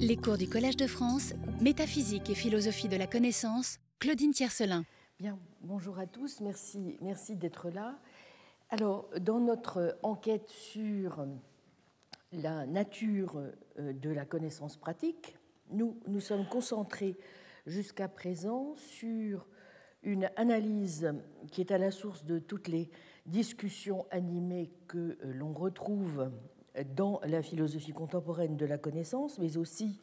Les cours du Collège de France, Métaphysique et philosophie de la connaissance, Claudine Tiercelin. Bien, bonjour à tous, merci, merci d'être là. Alors, dans notre enquête sur la nature euh, de la connaissance pratique, nous nous sommes concentrés jusqu'à présent sur une analyse qui est à la source de toutes les discussions animées que euh, l'on retrouve dans la philosophie contemporaine de la connaissance, mais aussi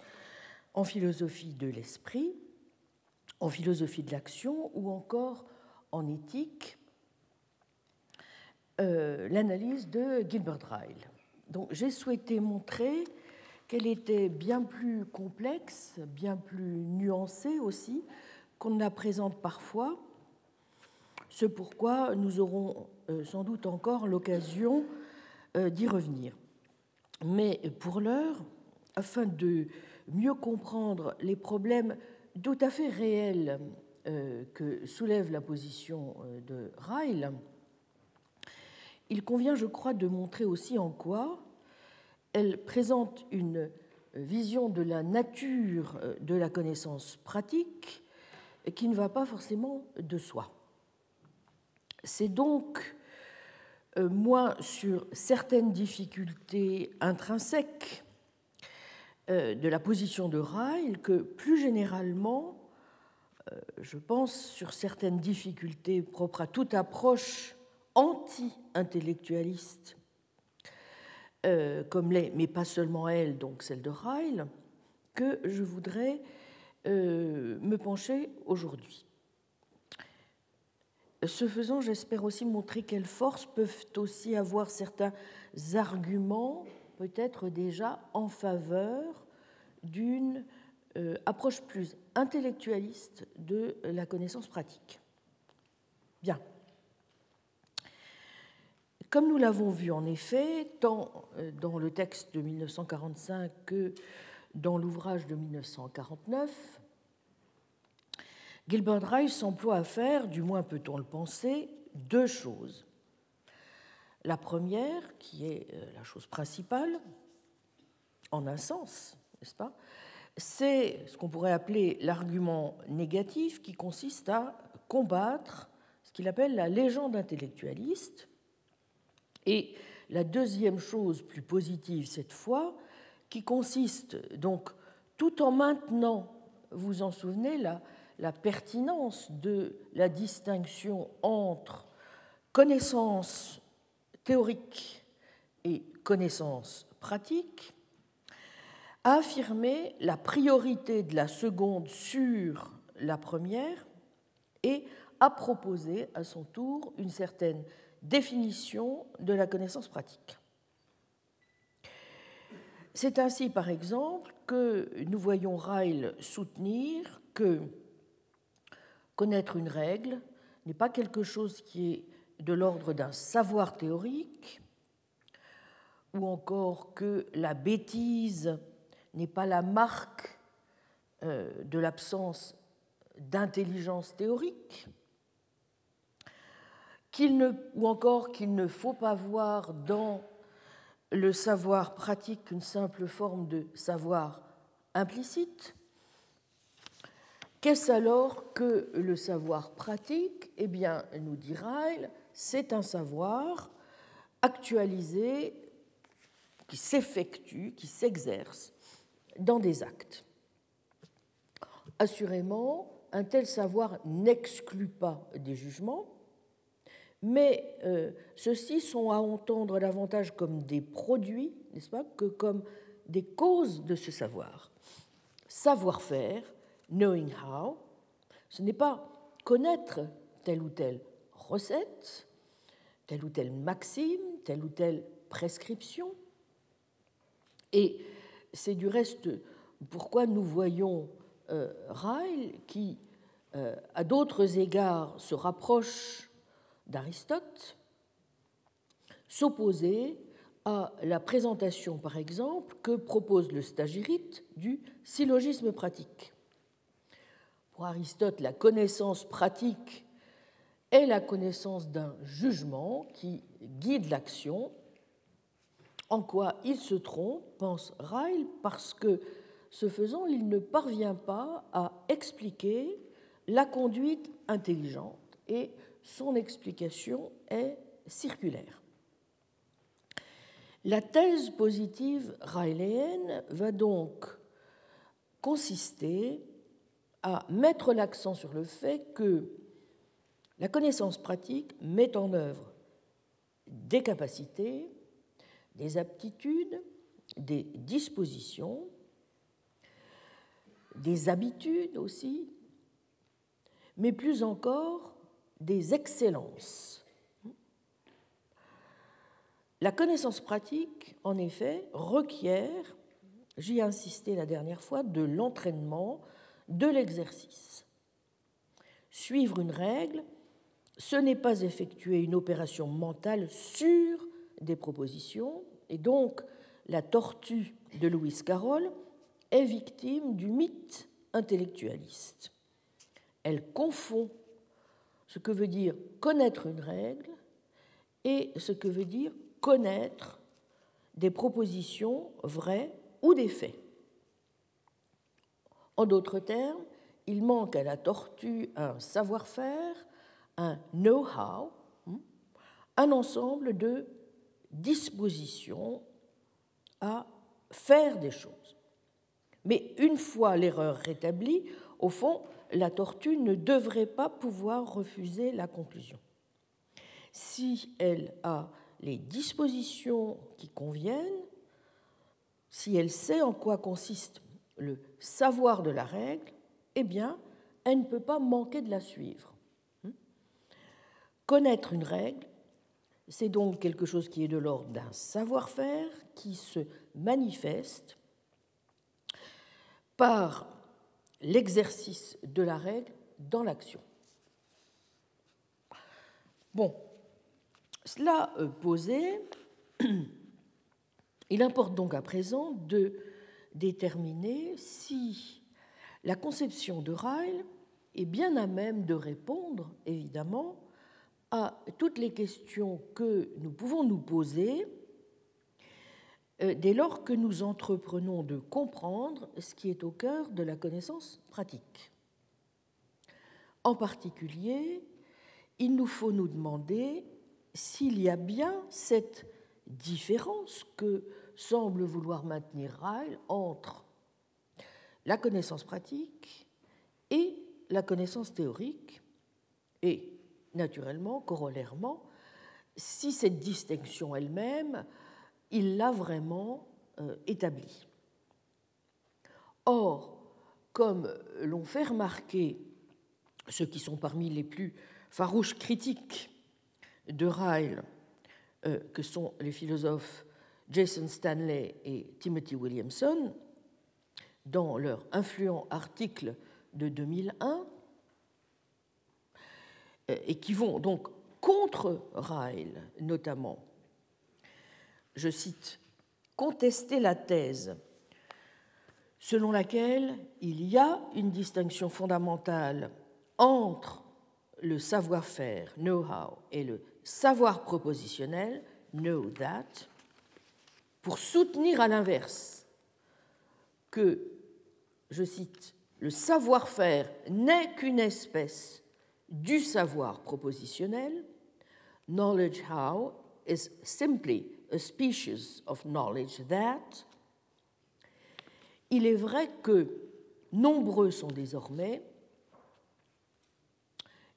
en philosophie de l'esprit, en philosophie de l'action ou encore en éthique, euh, l'analyse de Gilbert Ryle. Donc j'ai souhaité montrer qu'elle était bien plus complexe, bien plus nuancée aussi, qu'on la présente parfois, ce pourquoi nous aurons euh, sans doute encore l'occasion euh, d'y revenir. Mais pour l'heure, afin de mieux comprendre les problèmes tout à fait réels euh, que soulève la position euh, de Ryle, il convient, je crois, de montrer aussi en quoi elle présente une vision de la nature euh, de la connaissance pratique qui ne va pas forcément de soi. C'est donc moins sur certaines difficultés intrinsèques euh, de la position de Ryle que plus généralement, euh, je pense, sur certaines difficultés propres à toute approche anti-intellectualiste, comme les, mais pas seulement elle, donc celle de Ryle, que je voudrais me pencher aujourd'hui. Ce faisant, j'espère aussi montrer quelles forces peuvent aussi avoir certains arguments, peut-être déjà en faveur d'une euh, approche plus intellectualiste de la connaissance pratique. Bien. Comme nous l'avons vu en effet, tant euh, dans le texte de 1945 que dans l'ouvrage de 1949, Gilbert Ryle s'emploie à faire, du moins peut-on le penser, deux choses. La première, qui est euh, la chose principale, en un sens, n'est-ce pas C'est ce qu'on pourrait appeler l'argument négatif qui consiste à combattre ce qu'il appelle la légende intellectualiste. Et la deuxième chose, plus positive cette fois, qui consiste donc, tout en maintenant, vous en souvenez, la, la pertinence de la distinction entre connaissance théorique et connaissance pratique, a affirmé la priorité de la seconde sur la première et a proposé à son tour une certaine définition de la connaissance pratique. C'est ainsi, par exemple, que nous voyons Ryle soutenir que Connaître une règle n'est pas quelque chose qui est de l'ordre d'un savoir théorique, ou encore que la bêtise n'est pas la marque euh, de l'absence d'intelligence théorique, ou encore qu'il ne faut pas voir dans le savoir pratique une simple forme de savoir implicite, Qu'est-ce alors que le savoir pratique? Eh bien, nous dit Ryle, c'est un savoir actualisé qui s'effectue, qui s'exerce dans des actes. Assurément, un tel savoir n'exclut pas des jugements, mais euh, ceux-ci sont à entendre davantage comme des produits, n'est-ce pas, que comme des causes de ce savoir. Savoir-faire, knowing how, ce n'est pas connaître telle ou telle recette, telle ou telle maxime, telle ou telle prescription. Et c'est du reste pourquoi nous voyons euh, Ryle qui, euh, à d'autres égards, se rapproche d'Aristote, s'opposer à la présentation, par exemple, que propose le stagirite du syllogisme pratique. Pour Aristote, la connaissance pratique est la connaissance d'un jugement qui guide l'action. En quoi il se trompe, pense Ryle, parce que ce faisant, il ne parvient pas à expliquer la conduite intelligente et son explication est circulaire. La thèse positive rayléenne va donc consister à mettre l'accent sur le fait que la connaissance pratique met en œuvre des capacités, des aptitudes, des dispositions, des habitudes aussi, mais plus encore des excellences. La connaissance pratique, en effet, requiert, j'y ai insisté la dernière fois, de l'entraînement, de l'exercice. Suivre une règle, ce n'est pas effectuer une opération mentale sur des propositions, et donc la tortue de Louis Carroll est victime du mythe intellectualiste. Elle confond ce que veut dire connaître une règle et ce que veut dire connaître des propositions vraies ou des faits. En d'autres termes, il manque à la tortue un savoir-faire, un know-how, hmm, un ensemble de dispositions à faire des choses. Mais une fois l'erreur rétablie, au fond, la tortue ne devrait pas pouvoir refuser la conclusion. Si elle a les dispositions qui conviennent, si elle sait en quoi consiste le savoir de la règle, eh bien, elle ne peut pas manquer de la suivre. Hmm? Connaître une règle, c'est donc quelque chose qui est de l'ordre d'un savoir-faire qui se manifeste par l'exercice de la règle dans l'action. Bon, cela euh, posé, il importe donc à présent de déterminer si la conception de Ryle est bien à même de répondre, évidemment, à toutes les questions que nous pouvons nous poser euh, dès lors que nous entreprenons de comprendre ce qui est au cœur de la connaissance pratique. En particulier, il nous faut nous demander s'il y a bien cette différence que semble vouloir maintenir Ryle entre la connaissance pratique et la connaissance théorique, et naturellement, corollairement, si cette distinction elle-même il l'a vraiment euh, établi. Or, comme l'ont fait remarquer ceux qui sont parmi les plus farouches critiques de Ryle, euh, que sont les philosophes Jason Stanley et Timothy Williamson, dans leur influent article de 2001, euh, et qui vont donc contre Ryle notamment, je cite, contester la thèse selon laquelle il y a une distinction fondamentale entre le savoir-faire, know-how, et le savoir propositionnel, know that, pour soutenir à l'inverse que, je cite, le savoir-faire n'est qu'une espèce du savoir propositionnel, knowledge how is simply a species of knowledge that, il est vrai que nombreux sont désormais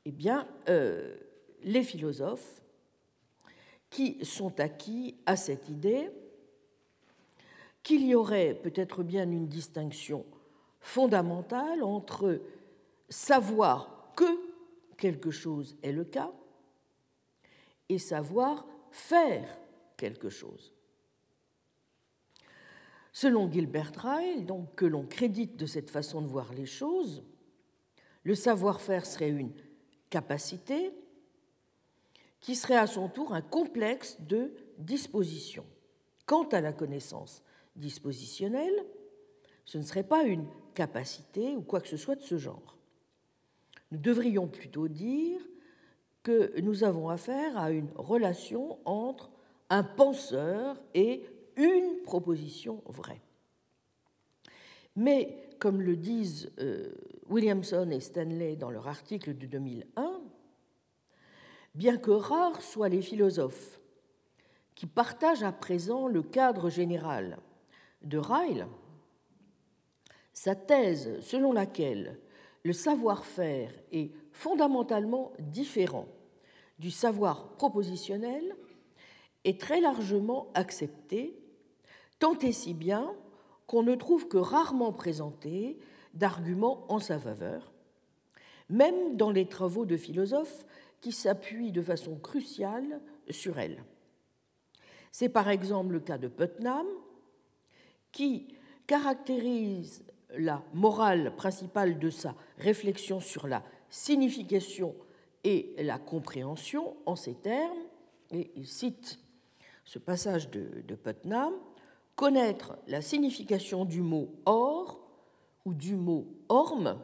eh bien, euh, les philosophes qui sont acquis à cette idée qu'il y aurait peut-être bien une distinction fondamentale entre savoir que quelque chose est le cas et savoir faire quelque chose. Selon Gilbert Ryle, donc, que l'on crédite de cette façon de voir les choses, le savoir-faire serait une capacité qui serait à son tour un complexe de dispositions. Quant à la connaissance dispositionnelle, ce ne serait pas une capacité ou quoi que ce soit de ce genre. Nous devrions plutôt dire que nous avons affaire à une relation entre un penseur et une proposition vraie. Mais, comme le disent euh, Williamson et Stanley dans leur article de 2001, bien que rares soient les philosophes qui partagent à présent le cadre général de Ryle, sa thèse selon laquelle le savoir-faire est fondamentalement différent du savoir propositionnel est très largement acceptée, tant et si bien qu'on ne trouve que rarement présenté d'arguments en sa faveur, même dans les travaux de philosophes qui s'appuient de façon cruciale sur elle. C'est par exemple le cas de Putnam, qui caractérise la morale principale de sa réflexion sur la signification et la compréhension en ces termes, et il cite ce passage de, de Putnam, connaître la signification du mot or ou du mot orme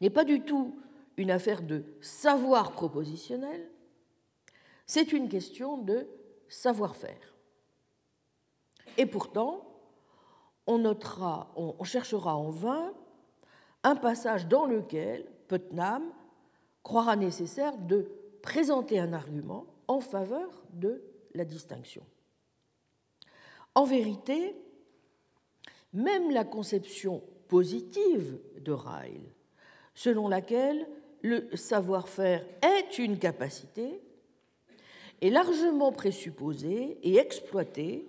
n'est pas du tout une affaire de savoir propositionnel, c'est une question de savoir-faire. Et pourtant, on, cherchera en vain un passage dans lequel Putnam croira nécessaire de présenter un argument en faveur de la distinction. En vérité, même la conception positive de Ryle, selon laquelle le savoir-faire est une capacité, est largement présupposée et exploitée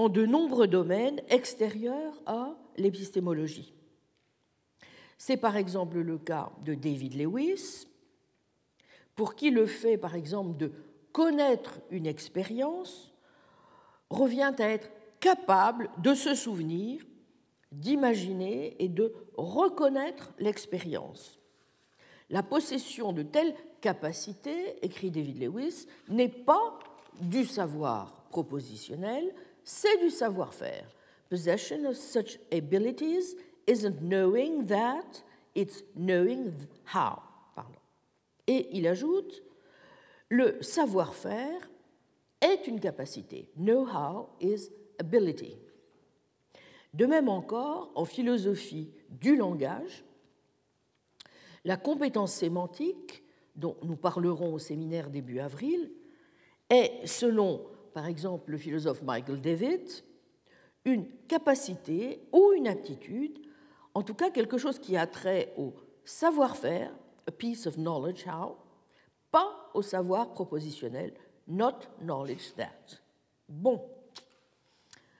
en de nombreux domaines extérieurs à l'épistémologie. C'est par exemple le cas de David Lewis, pour qui le fait par exemple de connaître une expérience revient à être capable de se souvenir, d'imaginer et de reconnaître l'expérience. La possession de telles capacités, écrit David Lewis, n'est pas du savoir propositionnel, c'est du savoir-faire. Possession of such abilities isn't knowing that, it's knowing how. Et il ajoute, le savoir-faire est une capacité. Know-how is ability. De même encore, en philosophie du langage, la compétence sémantique, dont nous parlerons au séminaire début avril, est, selon par exemple le philosophe Michael David, une capacité ou une aptitude, en tout cas quelque chose qui a trait au savoir-faire, a piece of knowledge how, pas au savoir propositionnel, not knowledge that. Bon.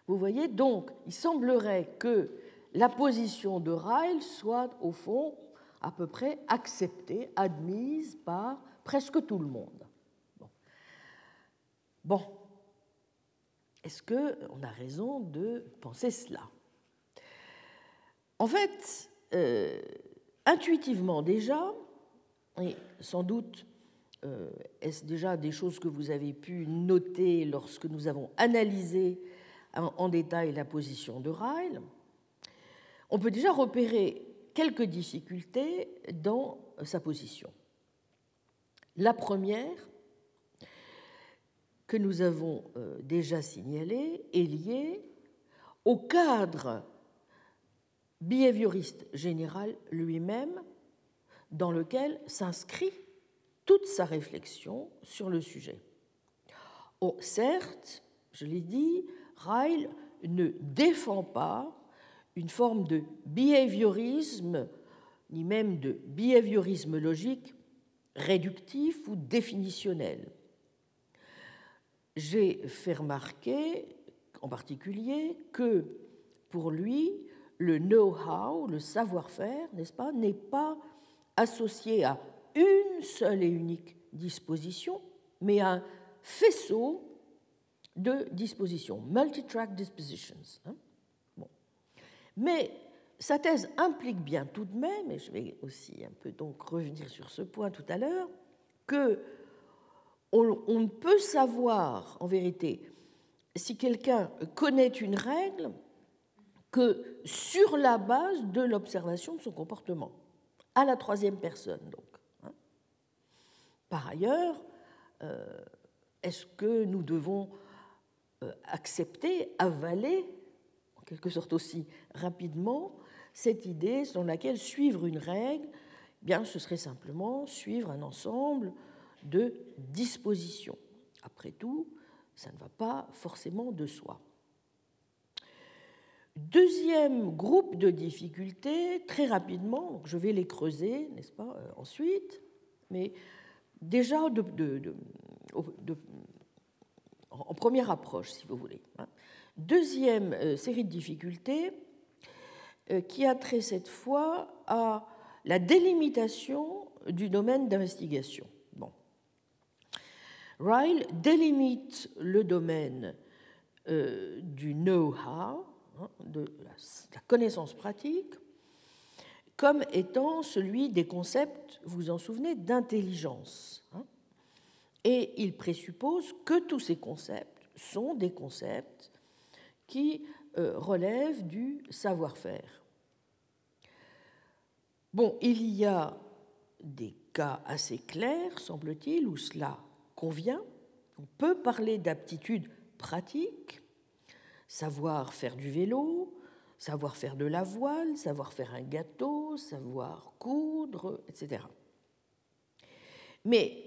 Vous voyez donc, il semblerait que la position de Ryle soit au fond à peu près acceptée, admise par presque tout le monde. Bon. bon. Est-ce qu'on a raison de penser cela? En fait, euh, intuitivement déjà, et sans doute euh, est-ce déjà des choses que vous avez pu noter lorsque nous avons analysé en, détail la position de Ryle, on peut déjà repérer quelques difficultés dans sa position. La première, que nous avons euh, déjà signalée, est liée au cadre behavioriste général lui-même dans lequel s'inscrit toute sa réflexion sur le sujet. Oh, certes, je l'ai dit, Ryle ne défend pas une forme de behaviorisme, ni même de behaviorisme logique réductif ou définitionnel. J'ai fait remarquer en particulier que pour lui, le know-how, le savoir-faire, n'est-ce pas, n'est pas associé à une seule et unique disposition, mais à un faisceau de dispositions, multi-track dispositions. Hein. bon. Mais sa thèse implique bien tout de même, et je vais aussi un peu donc revenir sur ce point tout à l'heure, que on, ne peut savoir en vérité si quelqu'un connaît une règle que sur la base de l'observation de son comportement, à la troisième personne donc. Hein. Par ailleurs, euh, est-ce que nous devons euh, accepter, avaler, en quelque sorte aussi rapidement cette idée selon laquelle suivre une règle, eh bien, ce serait simplement suivre un ensemble de dispositions. Après tout, ça ne va pas forcément de soi. Deuxième groupe de difficultés, très rapidement, je vais les creuser, n'est-ce pas, euh, ensuite, mais déjà en première approche, si vous voulez. Hein. Deuxième euh, série de difficultés euh, qui a trait cette fois à la délimitation du domaine d'investigation. Ryle délimite le domaine du know-how Hein, de la connaissance pratique comme étant celui des concepts, vous vous en souvenez, d'intelligence. Hein. Et il présuppose que tous ces concepts sont des concepts qui euh, relèvent du savoir-faire. Bon, il y a des cas assez clairs, semble-t-il, où cela On peut parler d'aptitude pratique, savoir faire du vélo, savoir faire de la voile, savoir faire un gâteau, savoir coudre, etc. Mais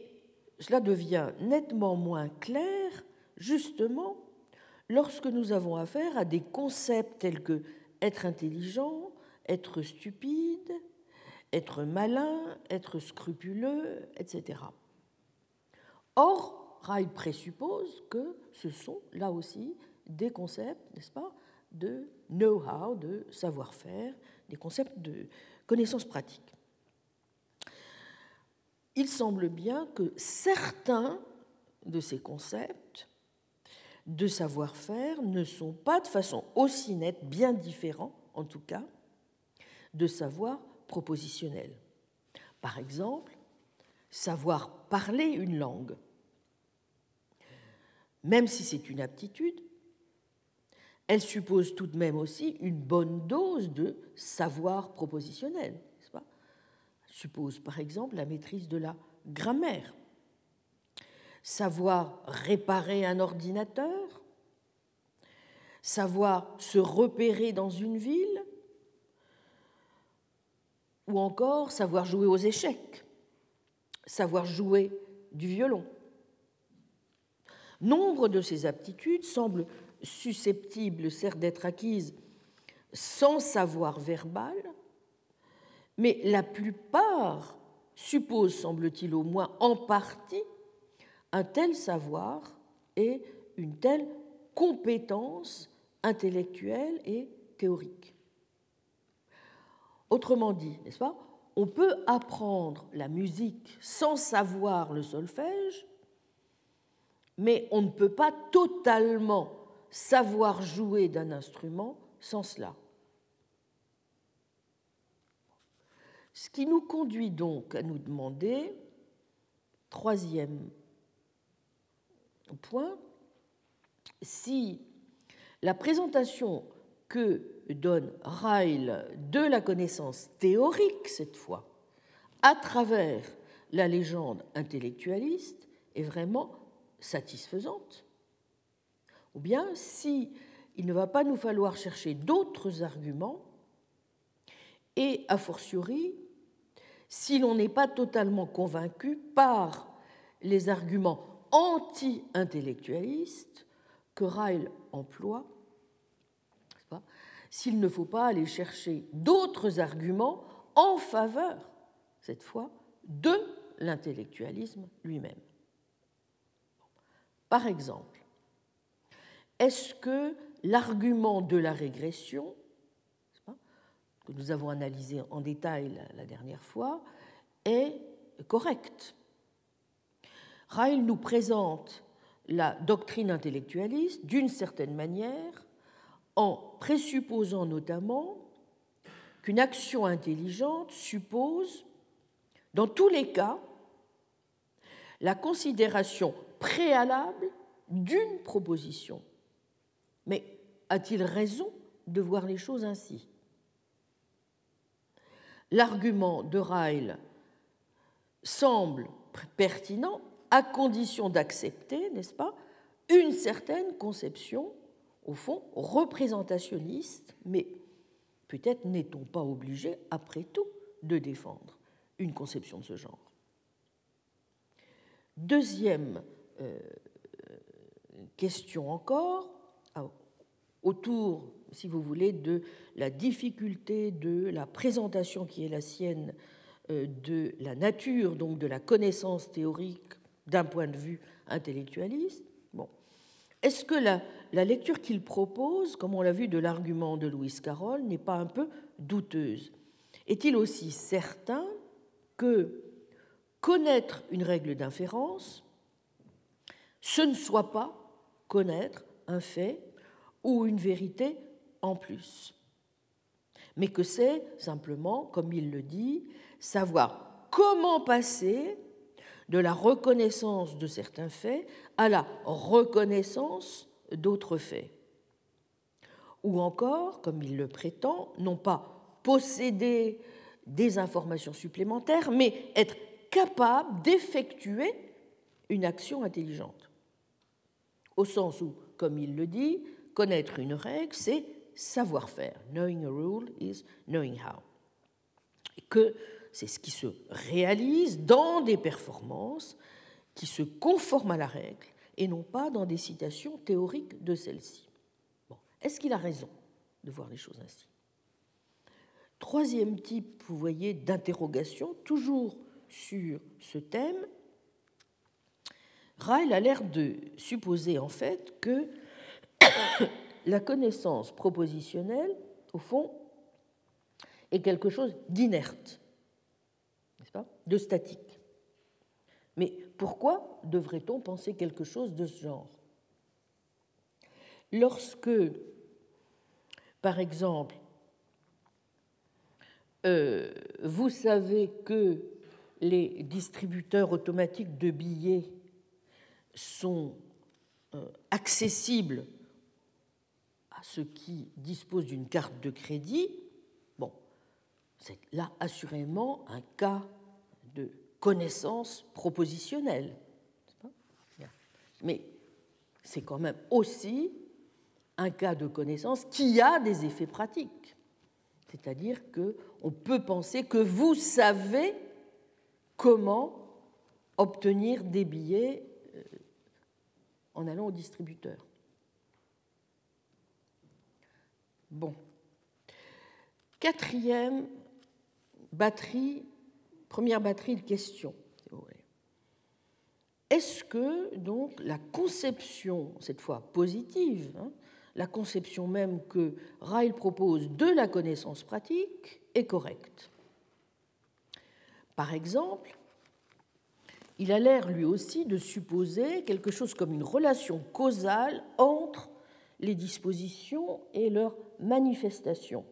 cela devient nettement moins clair, justement, lorsque nous avons affaire à des concepts tels que être intelligent, être stupide, être malin, être scrupuleux, etc. Or, Rai présuppose que ce sont là aussi des concepts, n'est-ce pas, de know-how, de savoir-faire, des concepts de connaissances pratiques. Il semble bien que certains de ces concepts de savoir-faire ne sont pas de façon aussi nette, bien différents en tout cas, de savoir propositionnel. Par exemple, savoir parler une langue, même si c'est une aptitude, elle suppose tout de même aussi une bonne dose de savoir propositionnel. Suppose par exemple la maîtrise de la grammaire, savoir réparer un ordinateur, savoir se repérer dans une ville, ou encore savoir jouer aux échecs, savoir jouer du violon. Nombre de ces aptitudes semblent susceptibles, certes, d'être acquises sans savoir verbal, mais la plupart supposent, semble-t-il au moins en partie, un tel savoir et une telle compétence intellectuelle et théorique. Autrement dit, n'est-ce pas, on peut apprendre la musique sans savoir le solfège, mais on ne peut pas totalement savoir jouer d'un instrument sans cela. Ce qui nous conduit donc à nous demander, troisième point, si la présentation que donne Ryle de la connaissance théorique, cette fois, à travers la légende intellectualiste, est vraiment satisfaisante. Ou bien si il ne va pas nous falloir chercher d'autres arguments, et a fortiori, si l'on n'est pas totalement convaincu par les arguments anti-intellectualistes que Ryle emploie, s'il ne faut pas aller chercher d'autres arguments en faveur, cette fois, de l'intellectualisme lui-même. Par exemple, est-ce que l'argument de la régression, que nous avons analysé en détail la dernière fois, est correct? Ryle nous présente la doctrine intellectualiste d'une certaine manière en présupposant notamment qu'une action intelligente suppose, dans tous les cas, la considération préalable d'une proposition. Mais a-t-il raison de voir les choses ainsi? L'argument de Ryle semble pertinent à condition d'accepter, n'est-ce pas, une certaine conception au fond, représentationniste, mais peut-être n'est-on pas obligé, après tout, de défendre une conception de ce genre. Deuxième euh, question encore, ah, autour, si vous voulez, de la difficulté de la présentation qui est la sienne euh, de la nature, donc de la connaissance théorique d'un point de vue intellectualiste. Est-ce que la, la lecture qu'il propose, comme on l'a vu de l'argument de Louis Carroll, n'est pas un peu douteuse? Est-il aussi certain que connaître une règle d'inférence, ce ne soit pas connaître un fait ou une vérité en plus, mais que c'est simplement, comme il le dit, savoir comment passer de la reconnaissance de certains faits à la reconnaissance d'autres faits. Ou encore, comme il le prétend, non pas posséder des informations supplémentaires, mais être capable d'effectuer une action intelligente. Au sens où, comme il le dit, connaître une règle, c'est savoir faire. Knowing a rule is knowing how. C'est ce qui se réalise dans des performances qui se conforment à la règle et non pas dans des citations théoriques de celle-ci. Est-ce qu'il a raison de voir les choses ainsi? Troisième type, vous voyez, d'interrogation, toujours sur ce thème, Ryle a l'air de supposer en fait que la connaissance propositionnelle, au fond, est quelque chose d'inerte, de statique. Mais pourquoi devrait-on penser quelque chose de ce genre? Lorsque, par exemple, euh, vous savez que les distributeurs automatiques de billets sont euh, accessibles à ceux qui disposent d'une carte de crédit, bon, c'est là assurément un cas de connaissance propositionnelle. Mais c'est quand même aussi un cas de connaissance qui a des effets pratiques. C'est-à-dire qu'on peut penser que vous savez comment obtenir des billets euh, en allant au distributeur. Bon. Quatrième batterie, première batterie de questions. Est-ce que donc la conception, cette fois positive, hein, la conception même que Ryle propose de la connaissance pratique est correcte? Par exemple, il a l'air lui aussi de supposer quelque chose comme une relation causale entre les dispositions et leurs manifestations.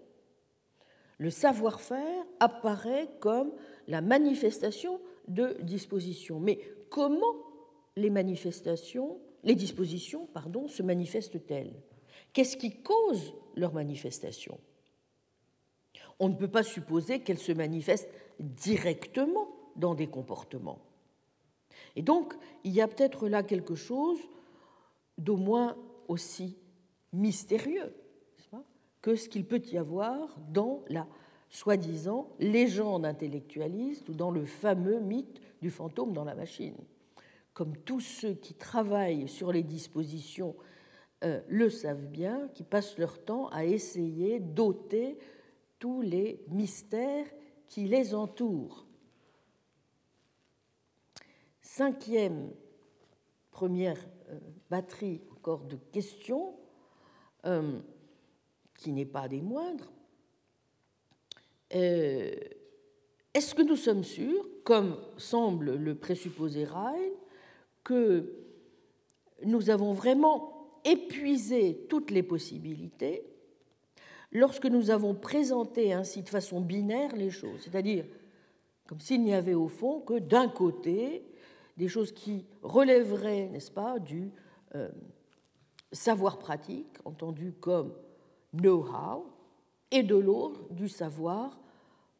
Le savoir-faire apparaît comme la manifestation de dispositions. Mais comment les manifestations, les dispositions, pardon, se manifestent-elles? Qu'est-ce qui cause leur manifestation? On ne peut pas supposer qu'elles se manifestent directement dans des comportements. Et donc, il y a peut-être là quelque chose d'au moins aussi mystérieux que ce qu'il peut y avoir dans la soi-disant légende intellectualiste ou dans le fameux mythe du fantôme dans la machine. Comme tous ceux qui travaillent sur les dispositions euh, le savent bien, qui passent leur temps à essayer d'ôter tous les mystères qui les entourent. Cinquième, première euh, batterie encore de questions, euh, qui n'est pas des moindres. Est-ce que nous sommes sûrs, comme semble le présupposer Ryle, que nous avons vraiment épuisé toutes les possibilités lorsque nous avons présenté ainsi de façon binaire les choses, c'est-à-dire comme s'il n'y avait au fond que d'un côté des choses qui relèveraient, n'est-ce pas, du euh, savoir pratique, entendu comme know-how, et de l'autre du savoir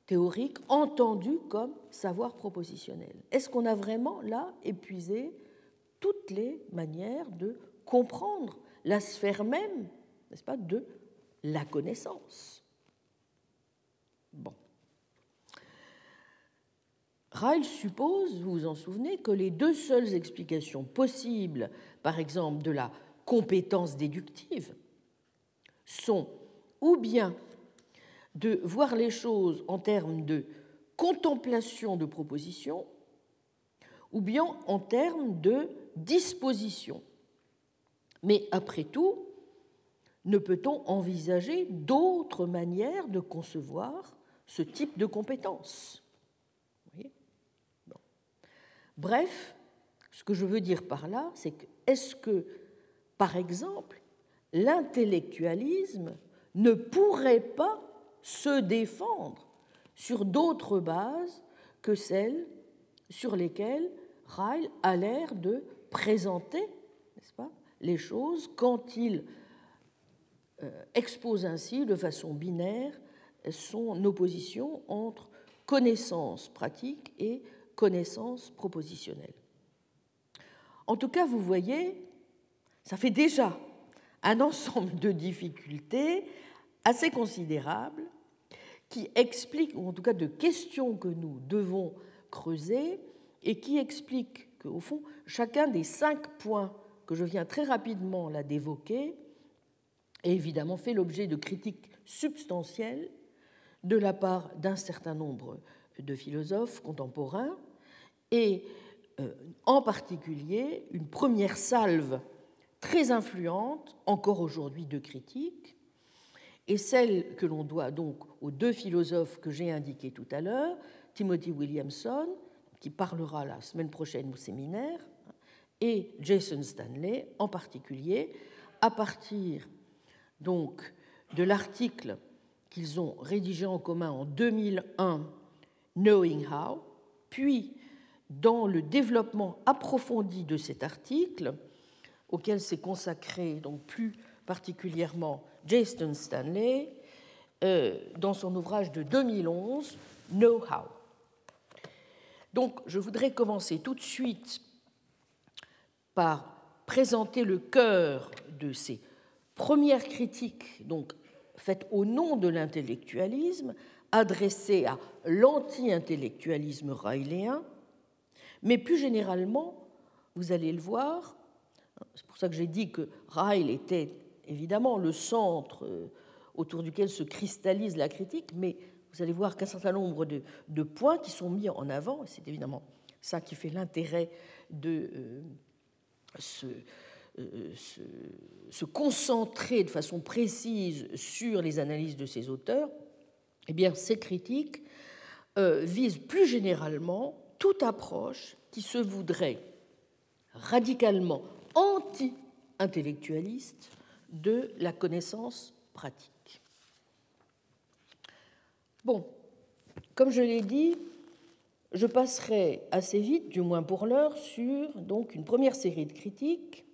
théorique, entendu comme savoir propositionnel. Est-ce qu'on a vraiment là épuisé toutes les manières de comprendre la sphère même n'est-ce pas, de la connaissance? Bon. Ryle suppose, vous vous en souvenez, que les deux seules explications possibles, par exemple de la compétence déductive, sont ou bien de voir les choses en termes de contemplation de propositions, ou bien en termes de disposition. Mais après tout, ne peut-on envisager d'autres manières de concevoir ce type de compétence Bref, ce que je veux dire par là, c'est que est-ce que, par exemple, l'intellectualisme ne pourrait pas se défendre sur d'autres bases que celles sur lesquelles Ryle a l'air de présenter, n'est-ce pas, les choses quand il euh, expose ainsi de façon binaire son opposition entre connaissance pratique et connaissance propositionnelle. En tout cas, vous voyez, ça fait déjà un ensemble de difficultés assez considérables qui expliquent, ou en tout cas de questions que nous devons creuser, et qui expliquent qu'au fond, chacun des cinq points que je viens très rapidement là d'évoquer a évidemment fait l'objet de critiques substantielles de la part d'un certain nombre de philosophes contemporains, et euh, en particulier une première salve très influente, encore aujourd'hui de critiques, et celle que l'on doit donc aux deux philosophes que j'ai indiqués tout à l'heure, Timothy Williamson, qui parlera la semaine prochaine au séminaire, et Jason Stanley en particulier, à partir donc de l'article qu'ils ont rédigé en commun en 2001, Knowing How, puis dans le développement approfondi de cet article, auquel s'est consacré donc plus particulièrement Jason Stanley, euh, dans son ouvrage de 2011, Know How. Donc, je voudrais commencer tout de suite par présenter le cœur de ces premières critiques, donc faites au nom de l'intellectualisme, adressées à l'anti-intellectualisme raéléen, mais plus généralement, vous allez le voir, c'est pour ça que j'ai dit que Ryle était évidemment le centre euh, autour duquel se cristallise la critique, mais vous allez voir qu'un certain nombre de, points qui sont mis en avant, c'est évidemment ça qui fait l'intérêt de euh, euh, se, concentrer de façon précise sur les analyses de ces auteurs, eh bien, ces critiques visent plus généralement toute approche qui se voudrait radicalement anti-intellectualiste de la connaissance pratique. Bon, comme je l'ai dit, je passerai assez vite, du moins pour l'heure, sur donc une première série de critiques,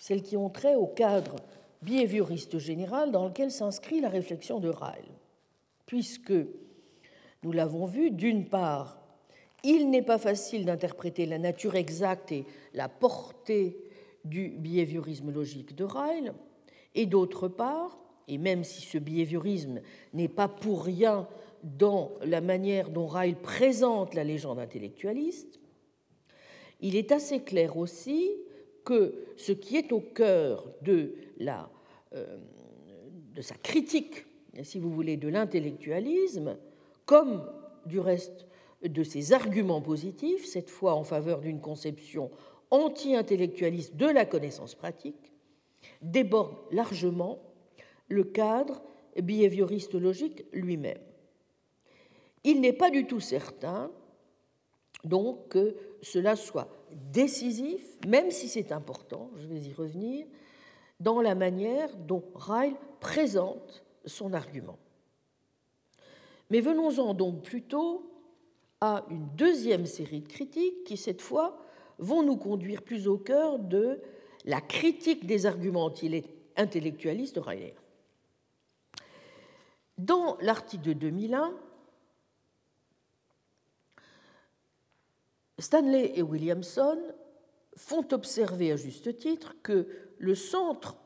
celles qui ont trait au cadre behavioriste général dans lequel s'inscrit la réflexion de Ryle, puisque, nous l'avons vu, d'une part, il n'est pas facile d'interpréter la nature exacte et la portée du behaviorisme logique de Ryle, et d'autre part, et même si ce behaviorisme n'est pas pour rien dans la manière dont Ryle présente la légende intellectualiste, il est assez clair aussi que ce qui est au cœur de, la, euh, de sa critique, si vous voulez, de l'intellectualisme, comme du reste de ses arguments positifs, cette fois en faveur d'une conception anti-intellectualiste de la connaissance pratique, déborde largement le cadre behavioriste logique lui-même. Il n'est pas du tout certain donc que cela soit décisif, même si c'est important, je vais y revenir, dans la manière dont Ryle présente son argument. Mais venons-en donc plutôt à une deuxième série de critiques qui, cette fois, vont nous conduire plus au cœur de la critique des arguments intellectualistes de Riley. Dans l'article de 2001, Stanley et Williamson font observer à juste titre que le centre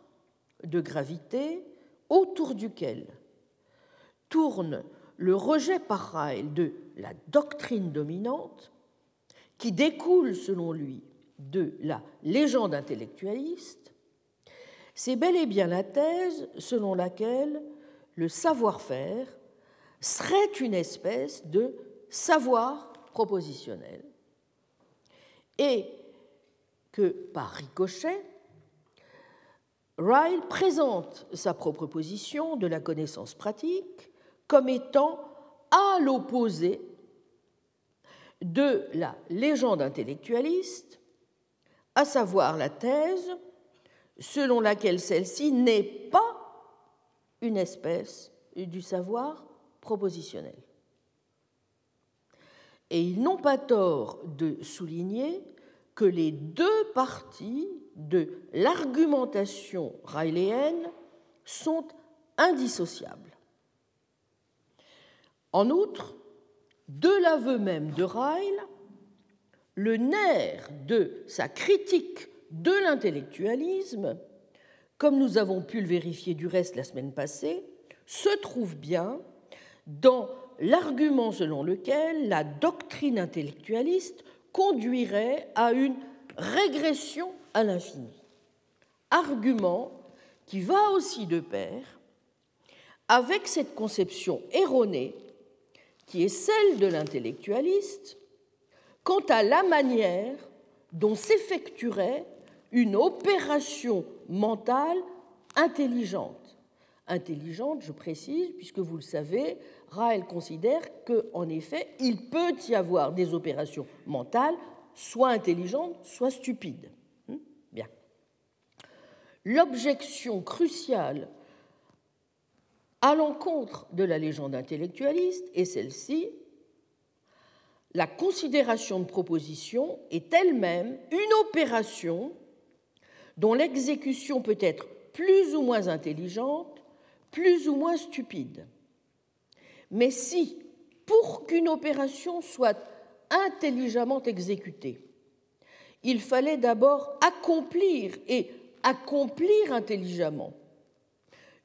de gravité autour duquel tourne le rejet par Ryle de la doctrine dominante qui découle, selon lui, de la légende intellectualiste, c'est bel et bien la thèse selon laquelle le savoir-faire serait une espèce de savoir propositionnel. Et que, par ricochet, Ryle présente sa propre position de la connaissance pratique comme étant à l'opposé de la légende intellectualiste, à savoir la thèse selon laquelle celle-ci n'est pas une espèce du savoir propositionnel. Et ils n'ont pas tort de souligner que les deux parties de l'argumentation railéenne sont indissociables. En outre, de l'aveu même de Ryle, le nerf de sa critique de l'intellectualisme, comme nous avons pu le vérifier du reste la semaine passée, se trouve bien dans l'argument selon lequel la doctrine intellectualiste conduirait à une régression à l'infini. Argument qui va aussi de pair avec cette conception erronée qui est celle de l'intellectualiste quant à la manière dont s'effectuerait une opération mentale intelligente. Intelligente, je précise, puisque vous le savez, Raël considère qu'en effet, il peut y avoir des opérations mentales, soit intelligentes, soit stupides. Hmm? Bien. L'objection cruciale à l'encontre de la légende intellectualiste est celle-ci. La considération de proposition est elle-même une opération dont l'exécution peut être plus ou moins intelligente, plus ou moins stupide. Mais si, pour qu'une opération soit intelligemment exécutée, il fallait d'abord accomplir et accomplir intelligemment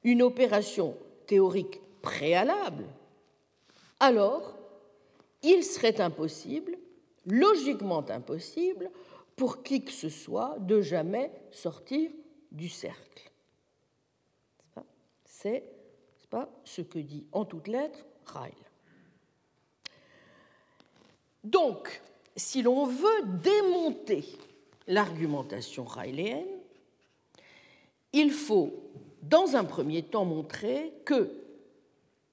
une opération théorique préalable, alors il serait impossible, logiquement impossible, pour qui que ce soit de jamais sortir du cercle. C'est ce que dit en toutes lettres Ryle. Donc, si l'on veut démonter l'argumentation rayléenne, il faut dans un premier temps montrer que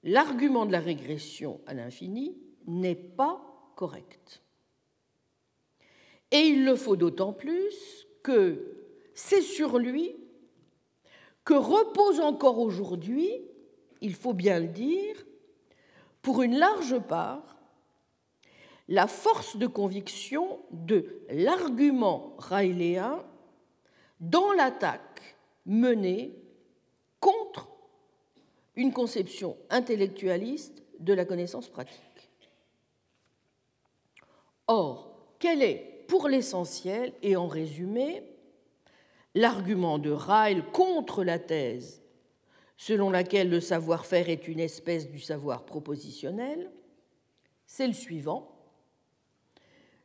l'argument de la régression à l'infini n'est pas correct. Et il le faut d'autant plus que c'est sur lui que repose encore aujourd'hui, il faut bien le dire, pour une large part, la force de conviction de l'argument railéen dans l'attaque menée contre une conception intellectualiste de la connaissance pratique. Or, quel est, pour l'essentiel et en résumé, l'argument de Ryle contre la thèse selon laquelle le savoir-faire est une espèce du savoir propositionnel C'est le suivant.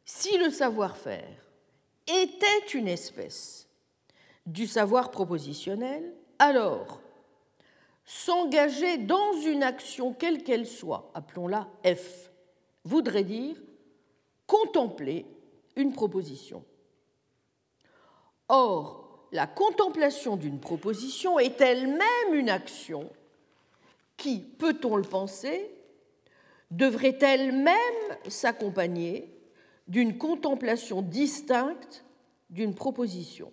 Si le savoir-faire était une espèce du savoir propositionnel, alors S'engager dans une action quelle qu'elle soit, appelons-la F, voudrait dire contempler une proposition. Or, la contemplation d'une proposition est elle-même une action qui, peut-on le penser, devrait elle-même s'accompagner d'une contemplation distincte d'une proposition.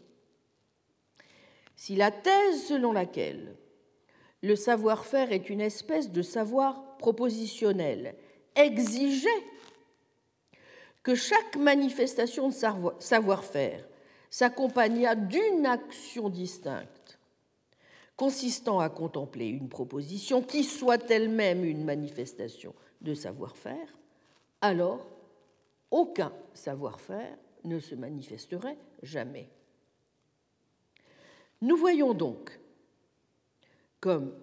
Si la thèse selon laquelle le savoir-faire est une espèce de savoir propositionnel, exigeait que chaque manifestation de savoir-faire s'accompagnât d'une action distincte, consistant à contempler une proposition qui soit elle-même une manifestation de savoir-faire, alors aucun savoir-faire ne se manifesterait jamais. Nous voyons donc comme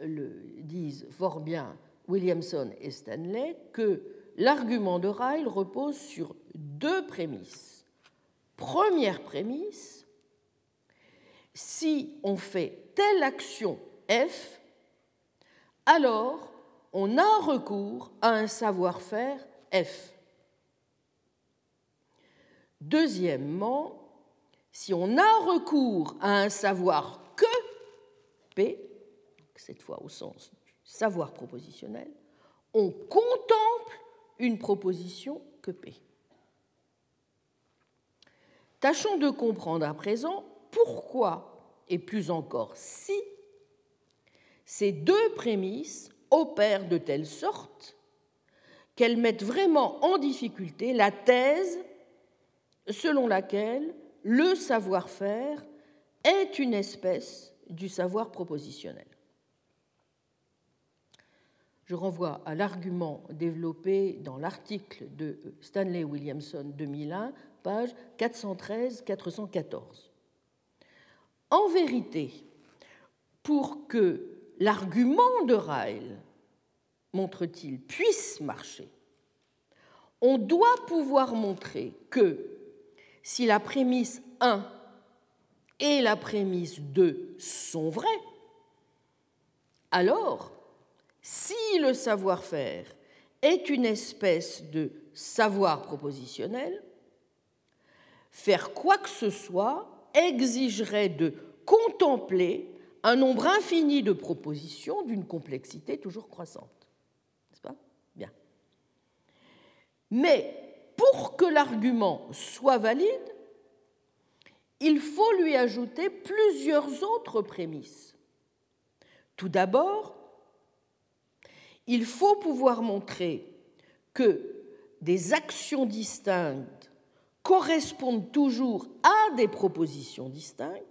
le disent fort bien Williamson et Stanley, que l'argument de Ryle repose sur deux prémices. Première prémisse, si on fait telle action F, alors on a recours à un savoir-faire F. Deuxièmement, si on a recours à un savoir que P, cette fois au sens du savoir propositionnel, on contemple une proposition que P. Tâchons de comprendre à présent pourquoi, et plus encore si, ces deux prémices opèrent de telle sorte qu'elles mettent vraiment en difficulté la thèse selon laquelle le savoir-faire est une espèce du savoir propositionnel. Je renvoie à l'argument développé dans l'article de Stanley Williamson 2001, page 413-414. En vérité, pour que l'argument de Ryle, montre-t-il, puisse marcher, on doit pouvoir montrer que si la prémisse 1 et la prémisse 2 sont vraies, alors, si le savoir-faire est une espèce de savoir propositionnel, faire quoi que ce soit exigerait de contempler un nombre infini de propositions d'une complexité toujours croissante. N'est-ce pas? Bien. Mais pour que l'argument soit valide, il faut lui ajouter plusieurs autres prémices. Tout d'abord, il faut pouvoir montrer que des actions distinctes correspondent toujours à des propositions distinctes,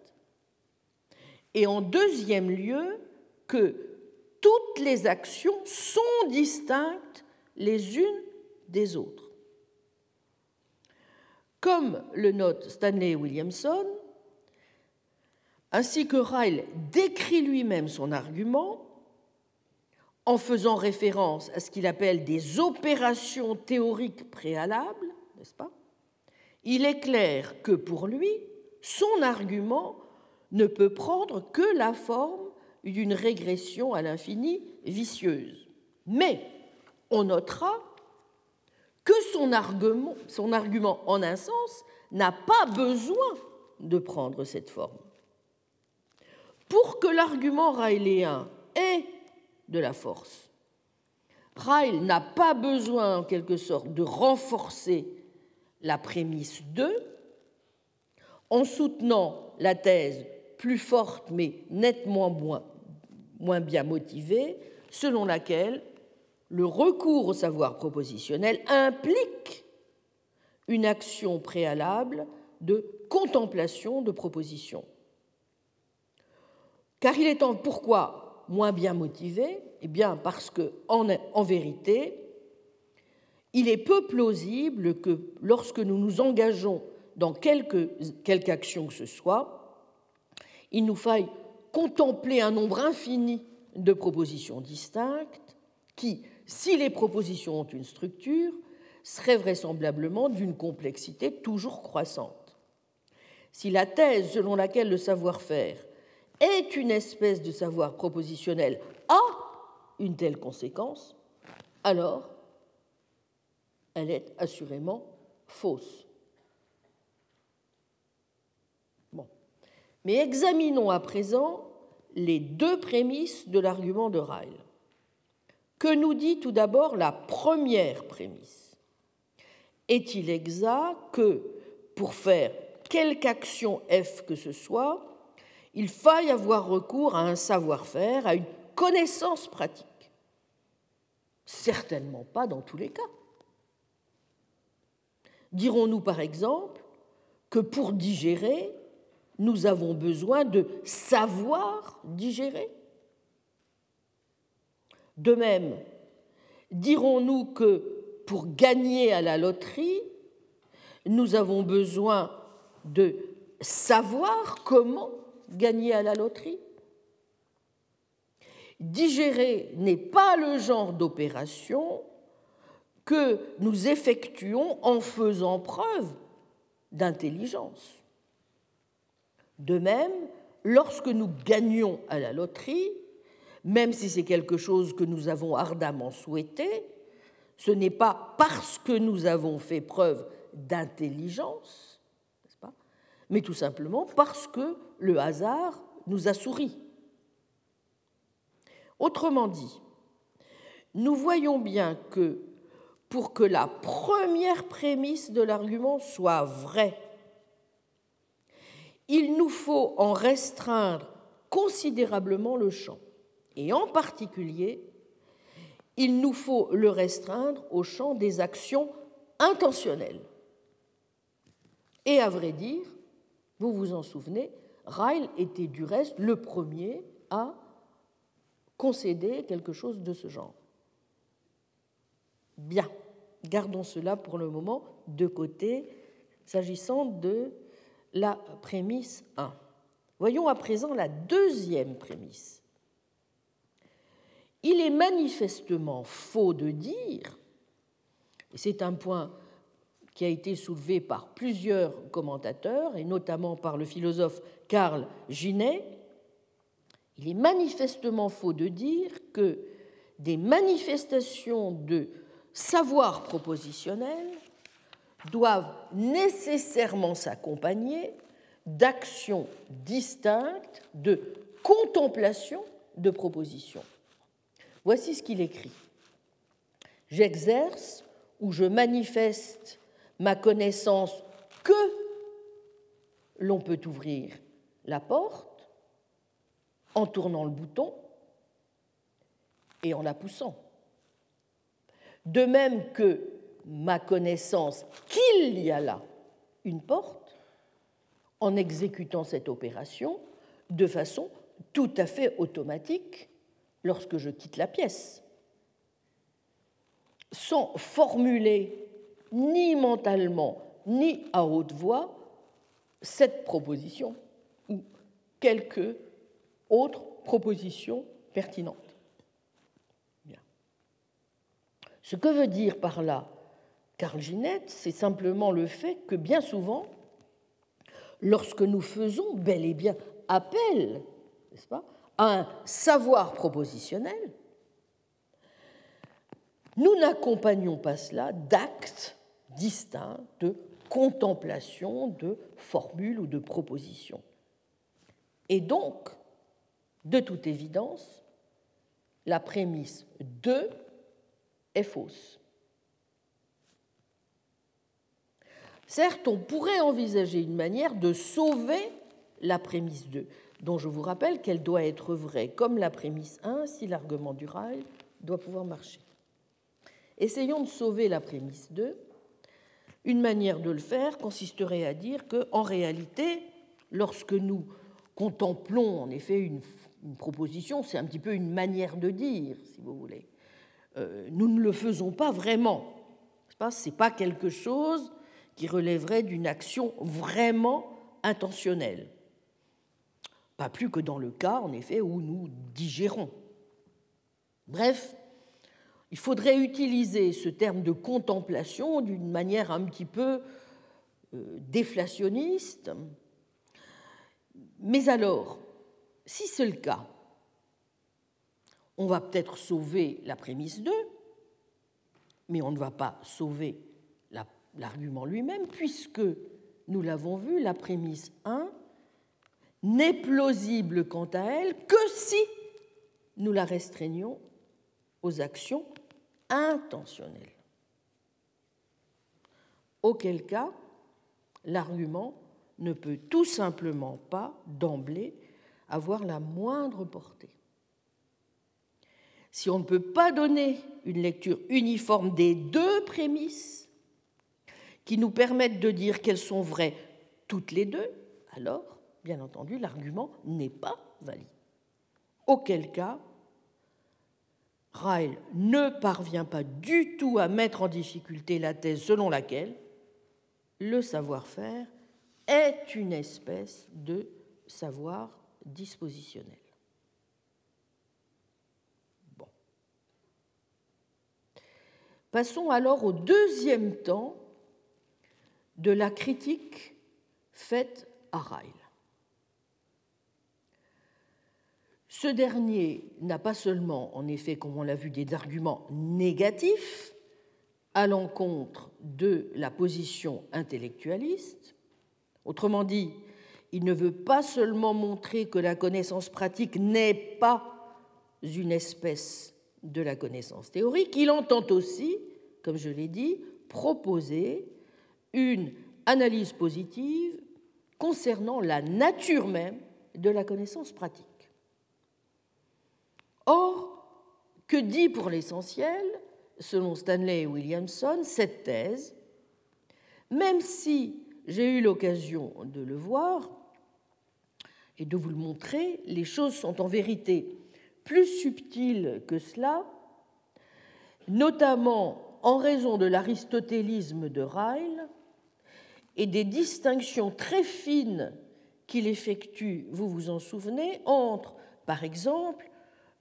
et en deuxième lieu, que toutes les actions sont distinctes les unes des autres. Comme le note Stanley Williamson, ainsi que Ryle décrit lui-même son argument en faisant référence à ce qu'il appelle des opérations théoriques préalables, n'est-ce pas? Il est clair que pour lui, son argument ne peut prendre que la forme d'une régression à l'infini vicieuse. Mais on notera que son argument, son argument en un sens n'a pas besoin de prendre cette forme. Pour que l'argument raéléen ait de la force, Ryle n'a pas besoin en quelque sorte de renforcer la prémisse 2 en soutenant la thèse plus forte mais nettement moins, moins bien motivée, selon laquelle le recours au savoir propositionnel implique une action préalable de contemplation de propositions. Car il est en pourquoi moins bien motivé Eh bien parce que en, vérité, il est peu plausible que lorsque nous nous engageons dans quelque, quelque action que ce soit, il nous faille contempler un nombre infini de propositions distinctes qui, si les propositions ont une structure, seraient vraisemblablement d'une complexité toujours croissante. Si la thèse selon laquelle le savoir-faire est une espèce de savoir propositionnel a une telle conséquence, alors elle est assurément fausse. Mais examinons à présent les deux prémices de l'argument de Ryle. Que nous dit tout d'abord la première prémisse? Est-il exact que pour faire quelque action F que ce soit, il faille avoir recours à un savoir-faire, à une connaissance pratique Certainement pas dans tous les cas. Dirons-nous par exemple que pour digérer, nous avons besoin de savoir digérer? De même, dirons-nous que pour gagner à la loterie, nous avons besoin de savoir comment gagner à la loterie Digérer n'est pas le genre d'opération que nous effectuons en faisant preuve d'intelligence. De même, lorsque nous gagnons à la loterie, même si c'est quelque chose que nous avons ardemment souhaité, ce n'est pas parce que nous avons fait preuve d'intelligence, mais tout simplement parce que le hasard nous a souri. Autrement dit, nous voyons bien que pour que la première prémisse de l'argument soit vraie, il nous faut en restreindre considérablement le champ. Et en particulier, il nous faut le restreindre au champ des actions intentionnelles. Et à vrai dire, vous vous en souvenez, Ryle était du reste le premier à concéder quelque chose de ce genre. Bien, gardons cela pour le moment de côté, s'agissant de la prémisse 1. Voyons à présent la deuxième prémisse. Il est manifestement faux de dire, et c'est un point qui a été soulevé par plusieurs commentateurs, et notamment par le philosophe Karl Ginet, il est manifestement faux de dire que des manifestations de savoir propositionnel doivent nécessairement s'accompagner d'actions distinctes de contemplation de propositions. Voici ce qu'il écrit. J'exerce ou je manifeste ma connaissance que l'on peut ouvrir la porte en tournant le bouton et en la poussant. De même que ma connaissance qu'il y a là une porte en exécutant cette opération de façon tout à fait automatique lorsque je quitte la pièce, sans formuler ni mentalement ni à haute voix cette proposition ou quelque autre proposition pertinente. Ce que veut dire par là Carl Ginette, c'est simplement le fait que bien souvent, lorsque nous faisons bel et bien appel, n'est-ce pas, à un savoir propositionnel, nous n'accompagnons pas cela d'actes distincts de contemplation de formules ou de propositions. Et donc, de toute évidence, la prémisse 2 est fausse. Certes, on pourrait envisager une manière de sauver la prémisse 2, dont je vous rappelle qu'elle doit être vraie, comme la prémisse 1, si l'argument du rail doit pouvoir marcher. Essayons de sauver la prémisse 2. Une manière de le faire consisterait à dire que, en réalité, lorsque nous contemplons en effet une, proposition, c'est un petit peu une manière de dire, si vous voulez. Euh, nous ne le faisons pas vraiment. Ce n'est pas quelque chose qui relèverait d'une action vraiment intentionnelle. Pas plus que dans le cas, en effet, où nous digérons. Bref, il faudrait utiliser ce terme de contemplation d'une manière un petit peu euh, déflationniste. Mais alors, si c'est le cas, on va peut-être sauver la prémisse 2, mais on ne va pas sauver l'argument lui-même, puisque, nous l'avons vu, la prémisse 1 n'est plausible quant à elle que si nous la restreignons aux actions intentionnelles. Auquel cas, l'argument ne peut tout simplement pas d'emblée avoir la moindre portée. Si on ne peut pas donner une lecture uniforme des deux prémices qui nous permettent de dire qu'elles sont vraies toutes les deux, alors bien entendu, l'argument n'est pas valide. Auquel cas, Ryle ne parvient pas du tout à mettre en difficulté la thèse selon laquelle le savoir-faire est une espèce de savoir dispositionnel. Passons alors au deuxième temps de la critique faite à Ryle. Ce dernier n'a pas seulement, en effet, comme on l'a vu, des arguments négatifs à l'encontre de la position intellectualiste, autrement dit, il ne veut pas seulement montrer que la connaissance pratique n'est pas une espèce de la connaissance théorique, il entend aussi, comme je l'ai dit, proposer une analyse positive concernant la nature même de la connaissance pratique. Or, que dit pour l'essentiel, selon Stanley et Williamson, cette thèse, même si j'ai eu l'occasion de le voir et de vous le montrer, les choses sont en vérité plus subtiles que cela, notamment en raison de l'aristotélisme de Ryle et des distinctions très fines qu'il effectue, vous vous en souvenez, entre, par exemple,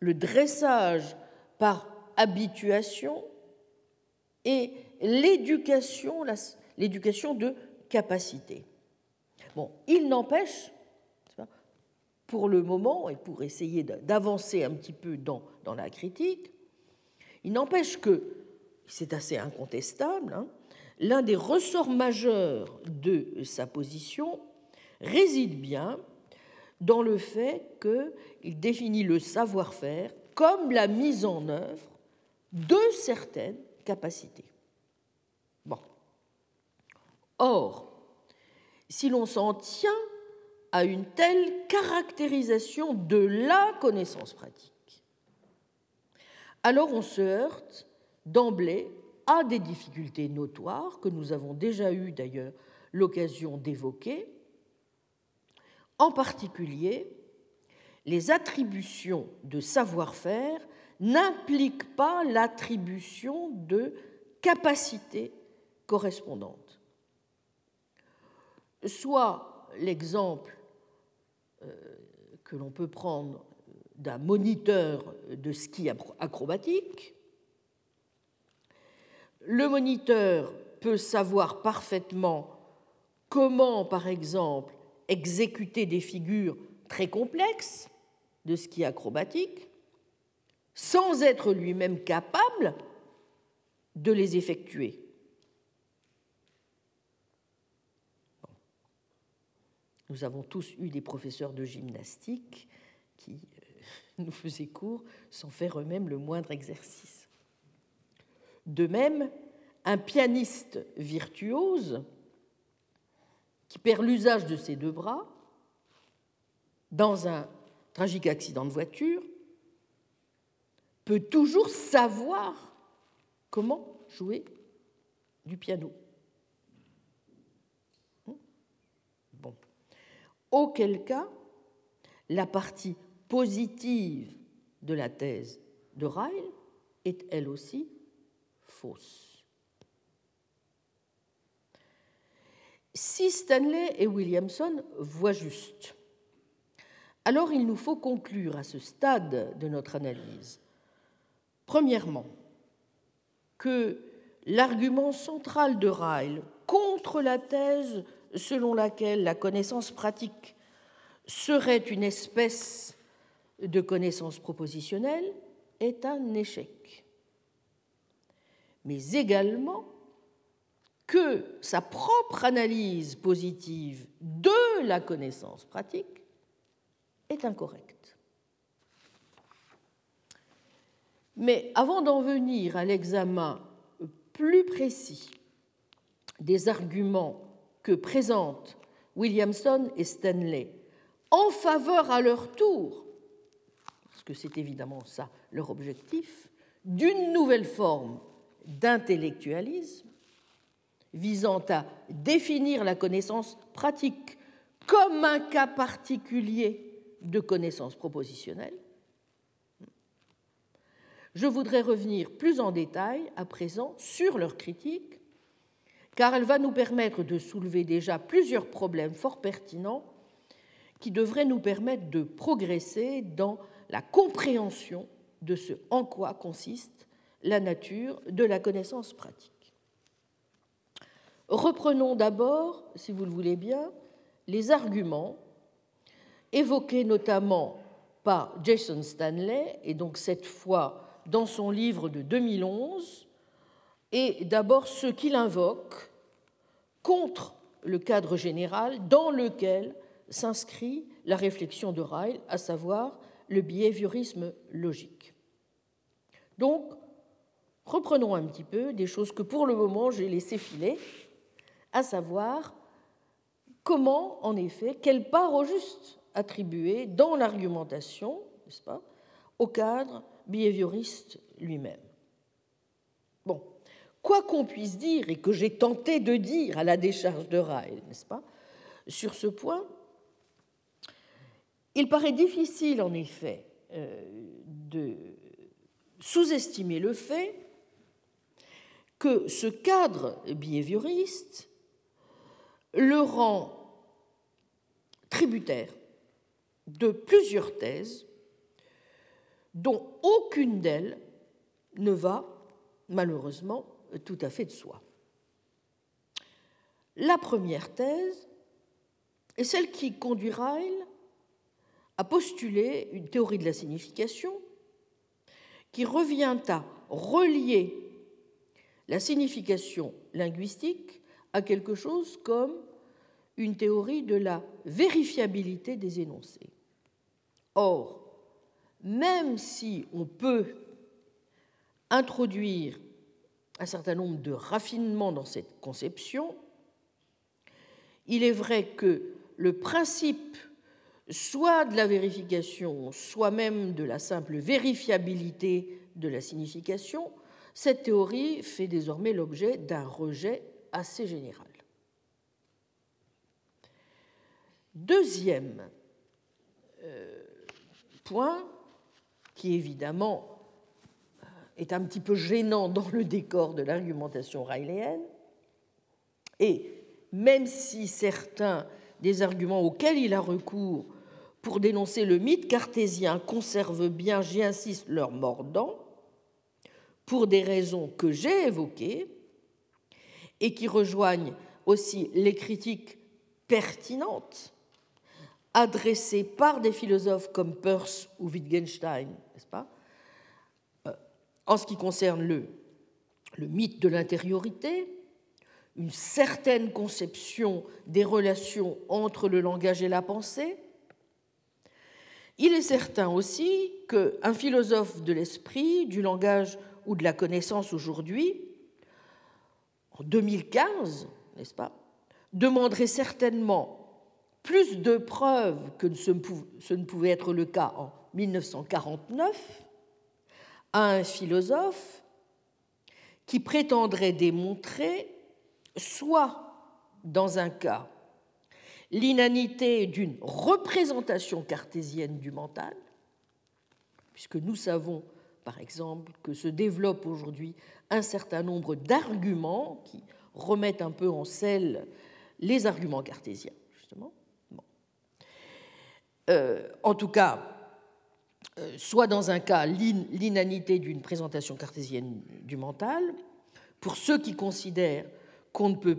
le dressage par habituation et l'éducation, de capacité. Bon, il n'empêche, pour le moment, et pour essayer d'avancer un petit peu dans, dans la critique, il n'empêche que, c'est assez incontestable, hein, l'un des ressorts majeurs de sa position réside bien dans le fait qu'il définit le savoir-faire comme la mise en œuvre de certaines capacités. Bon. Or, si l'on s'en tient à une telle caractérisation de la connaissance pratique, alors on se heurte d'emblée à des difficultés notoires que nous avons déjà eu d'ailleurs l'occasion d'évoquer, en particulier les attributions de savoir-faire n'impliquent pas l'attribution de capacités correspondantes. Soit l'exemple euh, que l'on peut prendre d'un moniteur de ski acrobatique, le moniteur peut savoir parfaitement comment, par exemple, exécuter des figures très complexes de ski acrobatique sans être lui-même capable de les effectuer. Nous avons tous eu des professeurs de gymnastique qui euh, nous faisaient cours sans faire eux-mêmes le moindre exercice. De même, un pianiste virtuose perd l'usage de ses deux bras dans un tragique accident de voiture peut toujours savoir comment jouer du piano. Bon. Auquel cas, la partie positive de la thèse de Ryle est elle aussi fausse. Si Stanley et Williamson voient juste, alors il nous faut conclure à ce stade de notre analyse, premièrement, que l'argument central de Ryle contre la thèse selon laquelle la connaissance pratique serait une espèce de connaissance propositionnelle est un échec. Mais également que sa propre analyse positive de la connaissance pratique est incorrecte. Mais avant d'en venir à l'examen plus précis des arguments que présentent Williamson et Stanley en faveur à leur tour, parce que c'est évidemment ça leur objectif, d'une nouvelle forme d'intellectualisme visant à définir la connaissance pratique comme un cas particulier de connaissance propositionnelle. Je voudrais revenir plus en détail à présent sur leur critique, car elle va nous permettre de soulever déjà plusieurs problèmes fort pertinents qui devraient nous permettre de progresser dans la compréhension de ce en quoi consiste la nature de la connaissance pratique. Reprenons d'abord, si vous le voulez bien, les arguments évoqués notamment par Jason Stanley, et donc cette fois dans son livre de 2011, et d'abord ce qu'il invoque contre le cadre général dans lequel s'inscrit la réflexion de Ryle, à savoir le behaviorisme logique. Donc, reprenons un petit peu des choses que pour le moment j'ai laissé filer, à savoir comment, en effet, quelle part au juste attribuer dans l'argumentation, n'est-ce pas, au cadre behavioriste lui-même. Bon, quoi qu'on puisse dire et que j'ai tenté de dire à la décharge de Ryle, n'est-ce pas, sur ce point, il paraît difficile, en effet, euh, de sous-estimer le fait que ce cadre behavioriste le rend tributaire de plusieurs thèses dont aucune d'elles ne va malheureusement tout à fait de soi. La première thèse est celle qui conduit Ryle à postuler une théorie de la signification qui revient à relier la signification linguistique à quelque chose comme une théorie de la vérifiabilité des énoncés. Or, même si on peut introduire un certain nombre de raffinements dans cette conception, il est vrai que le principe soit de la vérification, soit même de la simple vérifiabilité de la signification, cette théorie fait désormais l'objet d'un rejet assez général. Deuxième euh, point, qui évidemment euh, est un petit peu gênant dans le décor de l'argumentation rayléenne, et même si certains des arguments auxquels il a recours pour dénoncer le mythe cartésien conservent bien, j'y insiste, leur mordant, pour des raisons que j'ai évoquées et qui rejoignent aussi les critiques pertinentes adressées par des philosophes comme Peirce ou Wittgenstein, n'est-ce pas euh, En ce qui concerne le, le mythe de l'intériorité, une certaine conception des relations entre le langage et la pensée, il est certain aussi qu'un philosophe de l'esprit, du langage ou de la connaissance aujourd'hui, en 2015, n'est-ce pas, demanderait certainement plus de preuves que ce ne pouvait être le cas en 1949 à un philosophe qui prétendrait démontrer soit dans un cas l'inanité d'une représentation cartésienne du mental, puisque nous savons par exemple que se développe aujourd'hui un certain nombre d'arguments qui remettent un peu en selle les arguments cartésiens, justement. Euh, en tout cas, euh, soit dans un cas l'inanité d'une présentation cartésienne du mental, pour ceux qui considèrent qu'on ne peut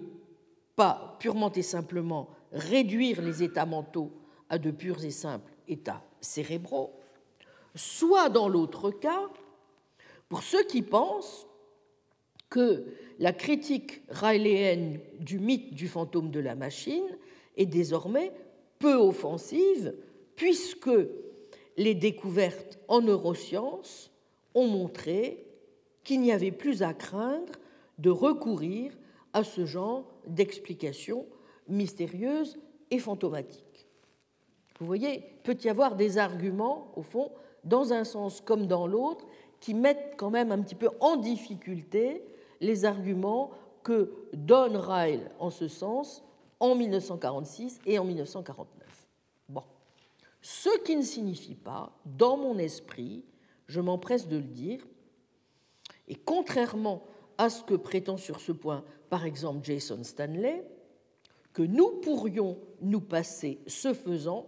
pas purement et simplement réduire les états mentaux à de purs et simples états cérébraux, soit dans l'autre cas, pour ceux qui pensent que la critique rayléenne du mythe du fantôme de la machine est désormais peu offensive, puisque les découvertes en neurosciences ont montré qu'il n'y avait plus à craindre de recourir à ce genre d'explications mystérieuses et fantomatiques. Vous voyez, il peut y avoir des arguments, au fond, dans un sens comme dans l'autre, qui mettent quand même un petit peu en difficulté les arguments que donne Ryle en ce sens en 1946 et en 1949. Bon. Ce qui ne signifie pas, dans mon esprit, je m'empresse de le dire, et contrairement à ce que prétend sur ce point par exemple Jason Stanley, que nous pourrions nous passer, ce faisant,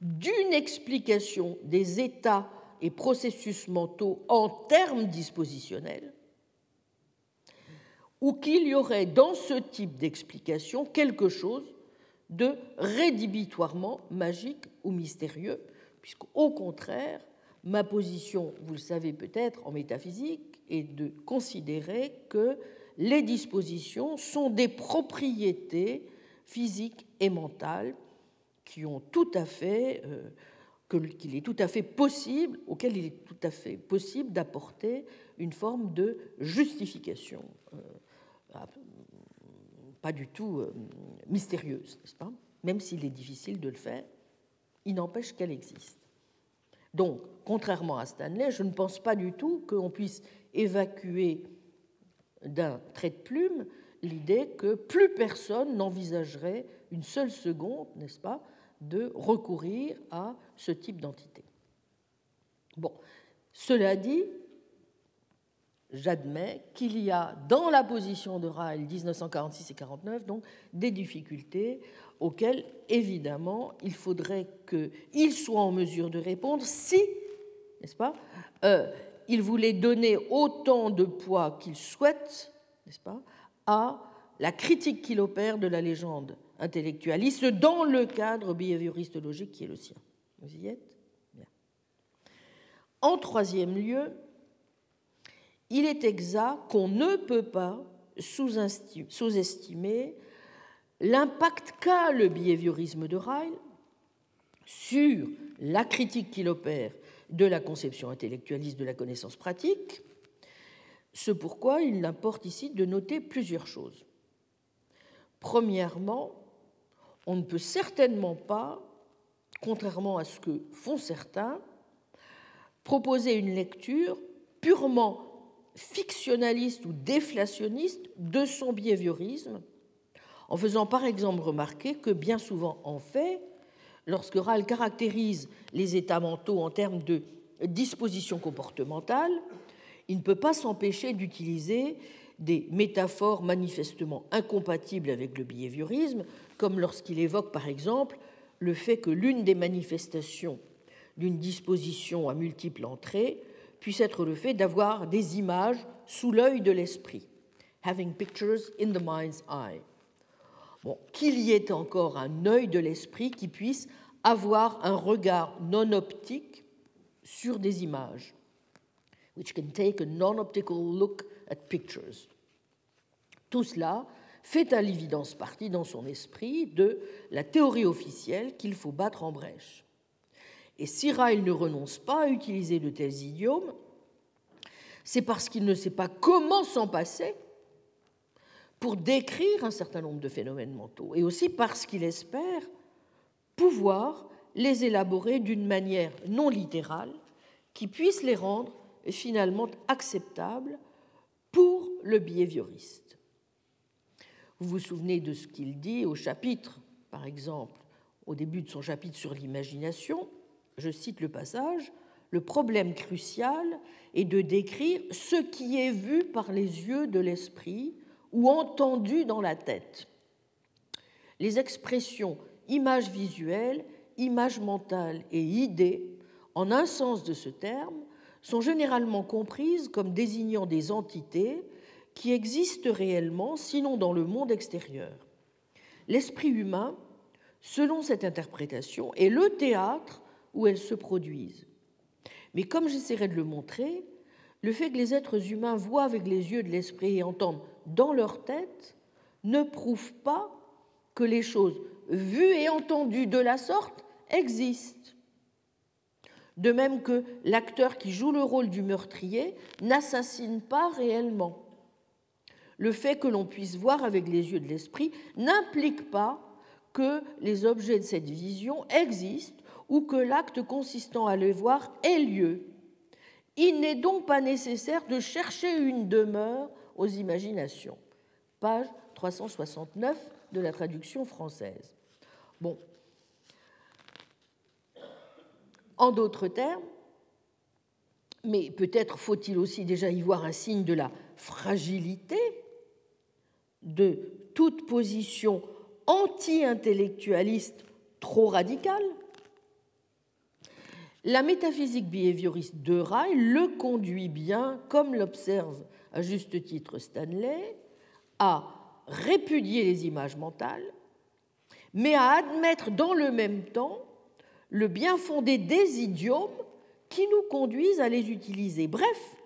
d'une explication des états et processus mentaux en termes dispositionnels, ou qu'il y aurait dans ce type d'explication quelque chose de rédhibitoirement magique ou mystérieux, puisqu'au contraire, ma position, vous le savez peut-être en métaphysique, est de considérer que les dispositions sont des propriétés physiques et mentales qui ont tout à fait, euh, qu'il est tout à fait possible, auquel il est tout à fait possible d'apporter une forme de justification, euh, ah, pas du tout euh, mystérieuse, n'est-ce pas? Même s'il est difficile de le faire, il n'empêche qu'elle existe. Donc, contrairement à Stanley, je ne pense pas du tout qu'on puisse évacuer d'un trait de plume l'idée que plus personne n'envisagerait une seule seconde, n'est-ce pas, de recourir à ce type d'entité. Bon, cela dit, j'admets qu'il y a dans la position de Ryle 1946 et 49 donc des difficultés auxquelles évidemment il faudrait qu'il soit en mesure de répondre si, n'est-ce pas, euh, il voulait donner autant de poids qu'il souhaite, n'est-ce pas, à la critique qu'il opère de la légende intellectualiste dans le cadre behavioriste logique qui est le sien. Vous y êtes? Bien. En troisième lieu, il est exact qu'on ne peut pas sous-estimer l'impact qu'a le behaviorisme de Ryle sur la critique qu'il opère de la conception intellectualiste de la connaissance pratique, ce pourquoi il importe ici de noter plusieurs choses. Premièrement, on ne peut certainement pas, contrairement à ce que font certains, proposer une lecture purement fictionnaliste ou déflationniste de son behaviorisme, en faisant par exemple remarquer que bien souvent en fait, lorsque Rall caractérise les états mentaux en termes de disposition comportementale, il ne peut pas s'empêcher d'utiliser des métaphores manifestement incompatibles avec le behaviorisme, comme lorsqu'il évoque par exemple le fait que l'une des manifestations d'une disposition à multiples entrées puisse être le fait d'avoir des images sous l'œil de l'esprit, having pictures in the mind's eye. Bon, qu'il y ait encore un œil de l'esprit qui puisse avoir un regard non optique sur des images, which can take a non-optical look at pictures. Tout cela fait à l'évidence partie dans son esprit de la théorie officielle qu'il faut battre en brèche. Et si Ryle ne renonce pas à utiliser de tels idiomes, c'est parce qu'il ne sait pas comment s'en passer pour décrire un certain nombre de phénomènes mentaux, et aussi parce qu'il espère pouvoir les élaborer d'une manière non littérale qui puisse les rendre finalement acceptables pour le behavioriste. Vous vous souvenez de ce qu'il dit au chapitre, par exemple, au début de son chapitre sur l'imagination, je cite le passage, le problème crucial est de décrire ce qui est vu par les yeux de l'esprit ou entendu dans la tête. Les expressions images visuelles, images mentales et idées, en un sens de ce terme, sont généralement comprises comme désignant des entités qui existent réellement, sinon dans le monde extérieur. L'esprit humain, selon cette interprétation, est le théâtre où elles se produisent. Mais comme j'essaierai de le montrer, le fait que les êtres humains voient avec les yeux de l'esprit et entendent dans leur tête ne prouve pas que les choses vues et entendues de la sorte existent. De même que l'acteur qui joue le rôle du meurtrier n'assassine pas réellement. Le fait que l'on puisse voir avec les yeux de l'esprit n'implique pas que les objets de cette vision existent ou que l'acte consistant à les voir ait lieu. Il n'est donc pas nécessaire de chercher une demeure aux imaginations. Page 369 de la traduction française. Bon. En d'autres termes, mais peut-être faut-il aussi déjà y voir un signe de la fragilité de toute position anti-intellectualiste trop radicale La métaphysique behavioriste de Ryle le conduit bien, comme l'observe à juste titre Stanley, à répudier les images mentales, mais à admettre dans le même temps le bien fondé des idiomes qui nous conduisent à les utiliser. Bref,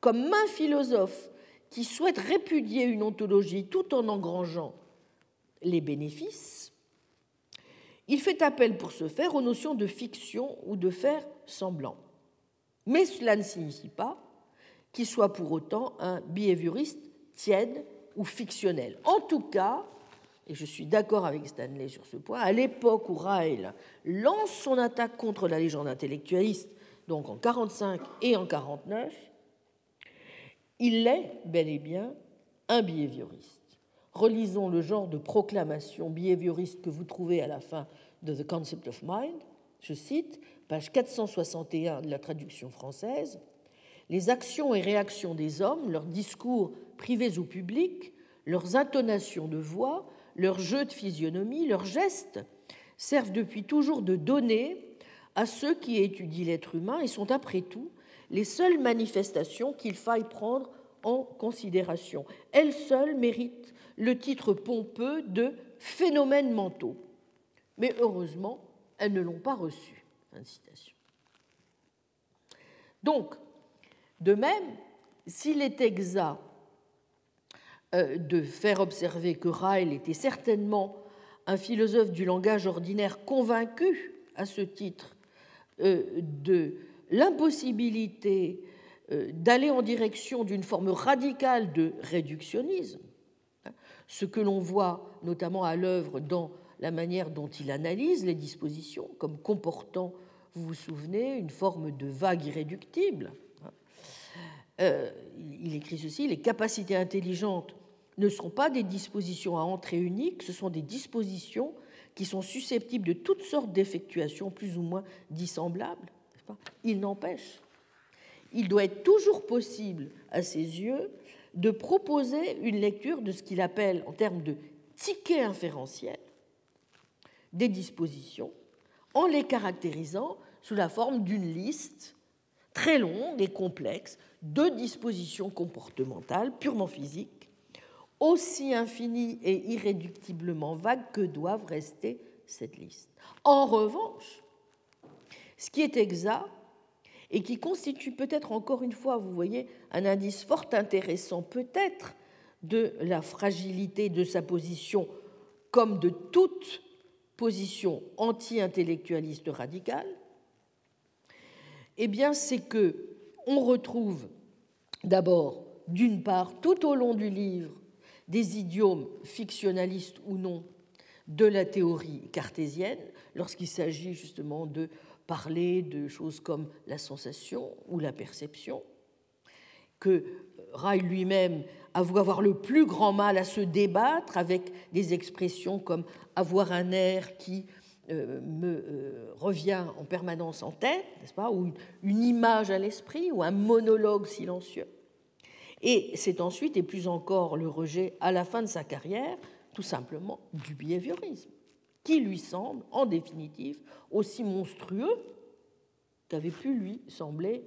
comme un philosophe qui souhaite répudier une ontologie tout en engrangeant les bénéfices, il fait appel pour ce faire aux notions de fiction ou de faire semblant. Mais cela ne signifie pas qu'il soit pour autant un behavioriste tiède ou fictionnel. En tout cas, et je suis d'accord avec Stanley sur ce point, à l'époque où Ryle lance son attaque contre la légende intellectualiste, donc en 45 et en 49, il est bel et bien un behavioriste. Relisons le genre de proclamation behavioriste que vous trouvez à la fin de The Concept of Mind. Je cite, page 461 de la traduction française. Les actions et réactions des hommes, leurs discours privés ou publics, leurs intonations de voix, leurs jeux de physionomie, leurs gestes servent depuis toujours de données à ceux qui étudient l'être humain et sont après tout les seules manifestations qu'il faille prendre en considération. Elles seules méritent le titre pompeux de phénomènes mentaux. Mais heureusement, elles ne l'ont pas reçu. Donc, de même, s'il est exact euh, de faire observer que Ryle était certainement un philosophe du langage ordinaire convaincu à ce titre euh, de l'impossibilité euh, d'aller en direction d'une forme radicale de réductionnisme, hein, ce que l'on voit notamment à l'œuvre dans la manière dont il analyse les dispositions comme comportant, vous vous souvenez, une forme de vague irréductible. Hein. il écrit ceci, les capacités intelligentes ne sont pas des dispositions à entrée unique, ce sont des dispositions qui sont susceptibles de toutes sortes d'effectuations plus ou moins dissemblables. Il n'empêche, il doit être toujours possible à ses yeux de proposer une lecture de ce qu'il appelle, en termes de ticket inférentiel, des dispositions, en les caractérisant sous la forme d'une liste très longue et complexe de dispositions comportementales purement physiques aussi infinie et irréductiblement vague que doivent rester cette liste. En revanche, ce qui est exact et qui constitue peut-être encore une fois, vous voyez, un indice fort intéressant peut-être de la fragilité de sa position comme de toute position anti-intellectualiste radicale, eh bien c'est que on retrouve d'abord d'une part tout au long du livre des idiomes fictionnalistes ou non de la théorie cartésienne lorsqu'il s'agit justement de parler de choses comme la sensation ou la perception, que Ryle lui-même avoue avoir le plus grand mal à se débattre avec des expressions comme avoir un air qui euh, me euh, revient en permanence en tête, n'est-ce pas, ou une image à l'esprit, ou un monologue silencieux. Et c'est ensuite, et plus encore, le rejet à la fin de sa carrière, tout simplement, du behaviorisme, qui lui semble, en définitive, aussi monstrueux qu'avait pu lui sembler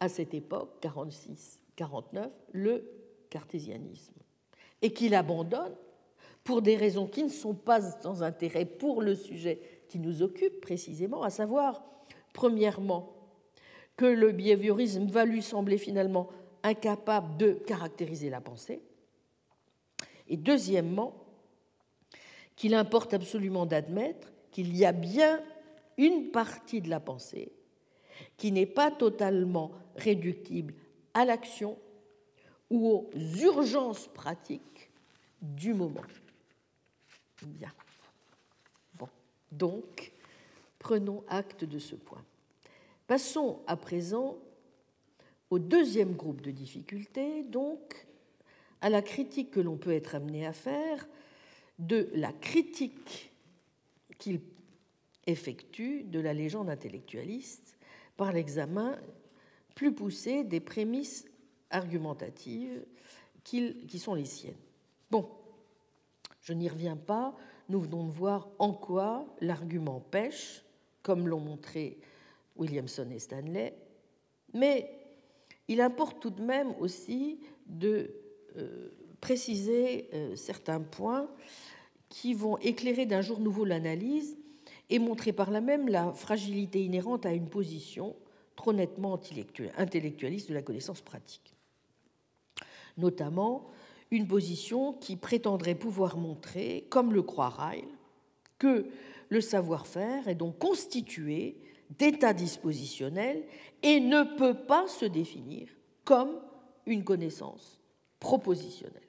à cette époque, 46-49, le cartésianisme, et qu'il abandonne pour des raisons qui ne sont pas sans intérêt pour le sujet qui nous occupe précisément, à savoir, premièrement, que le behaviorisme va lui sembler finalement incapable de caractériser la pensée. Et deuxièmement, qu'il importe absolument d'admettre qu'il y a bien une partie de la pensée qui n'est pas totalement réductible à l'action ou aux urgences pratiques du moment. Bien. Bon, donc, prenons acte de ce point. Passons à présent au deuxième groupe de difficultés, donc à la critique que l'on peut être amené à faire de la critique qu'il effectue de la légende intellectualiste par l'examen plus poussé des prémices argumentatives qui sont les siennes. Bon, je n'y reviens pas, nous venons de voir en quoi l'argument pêche, comme l'ont montré Williamson et Stanley, mais il importe tout de même aussi de euh, préciser euh, certains points qui vont éclairer d'un jour nouveau l'analyse et montrer par là même la fragilité inhérente à une position trop nettement intellectualiste de la connaissance pratique. Notamment une position qui prétendrait pouvoir montrer, comme le croit Ryle, que le savoir-faire est donc constitué d'états dispositionnels et ne peut pas se définir comme une connaissance propositionnelle.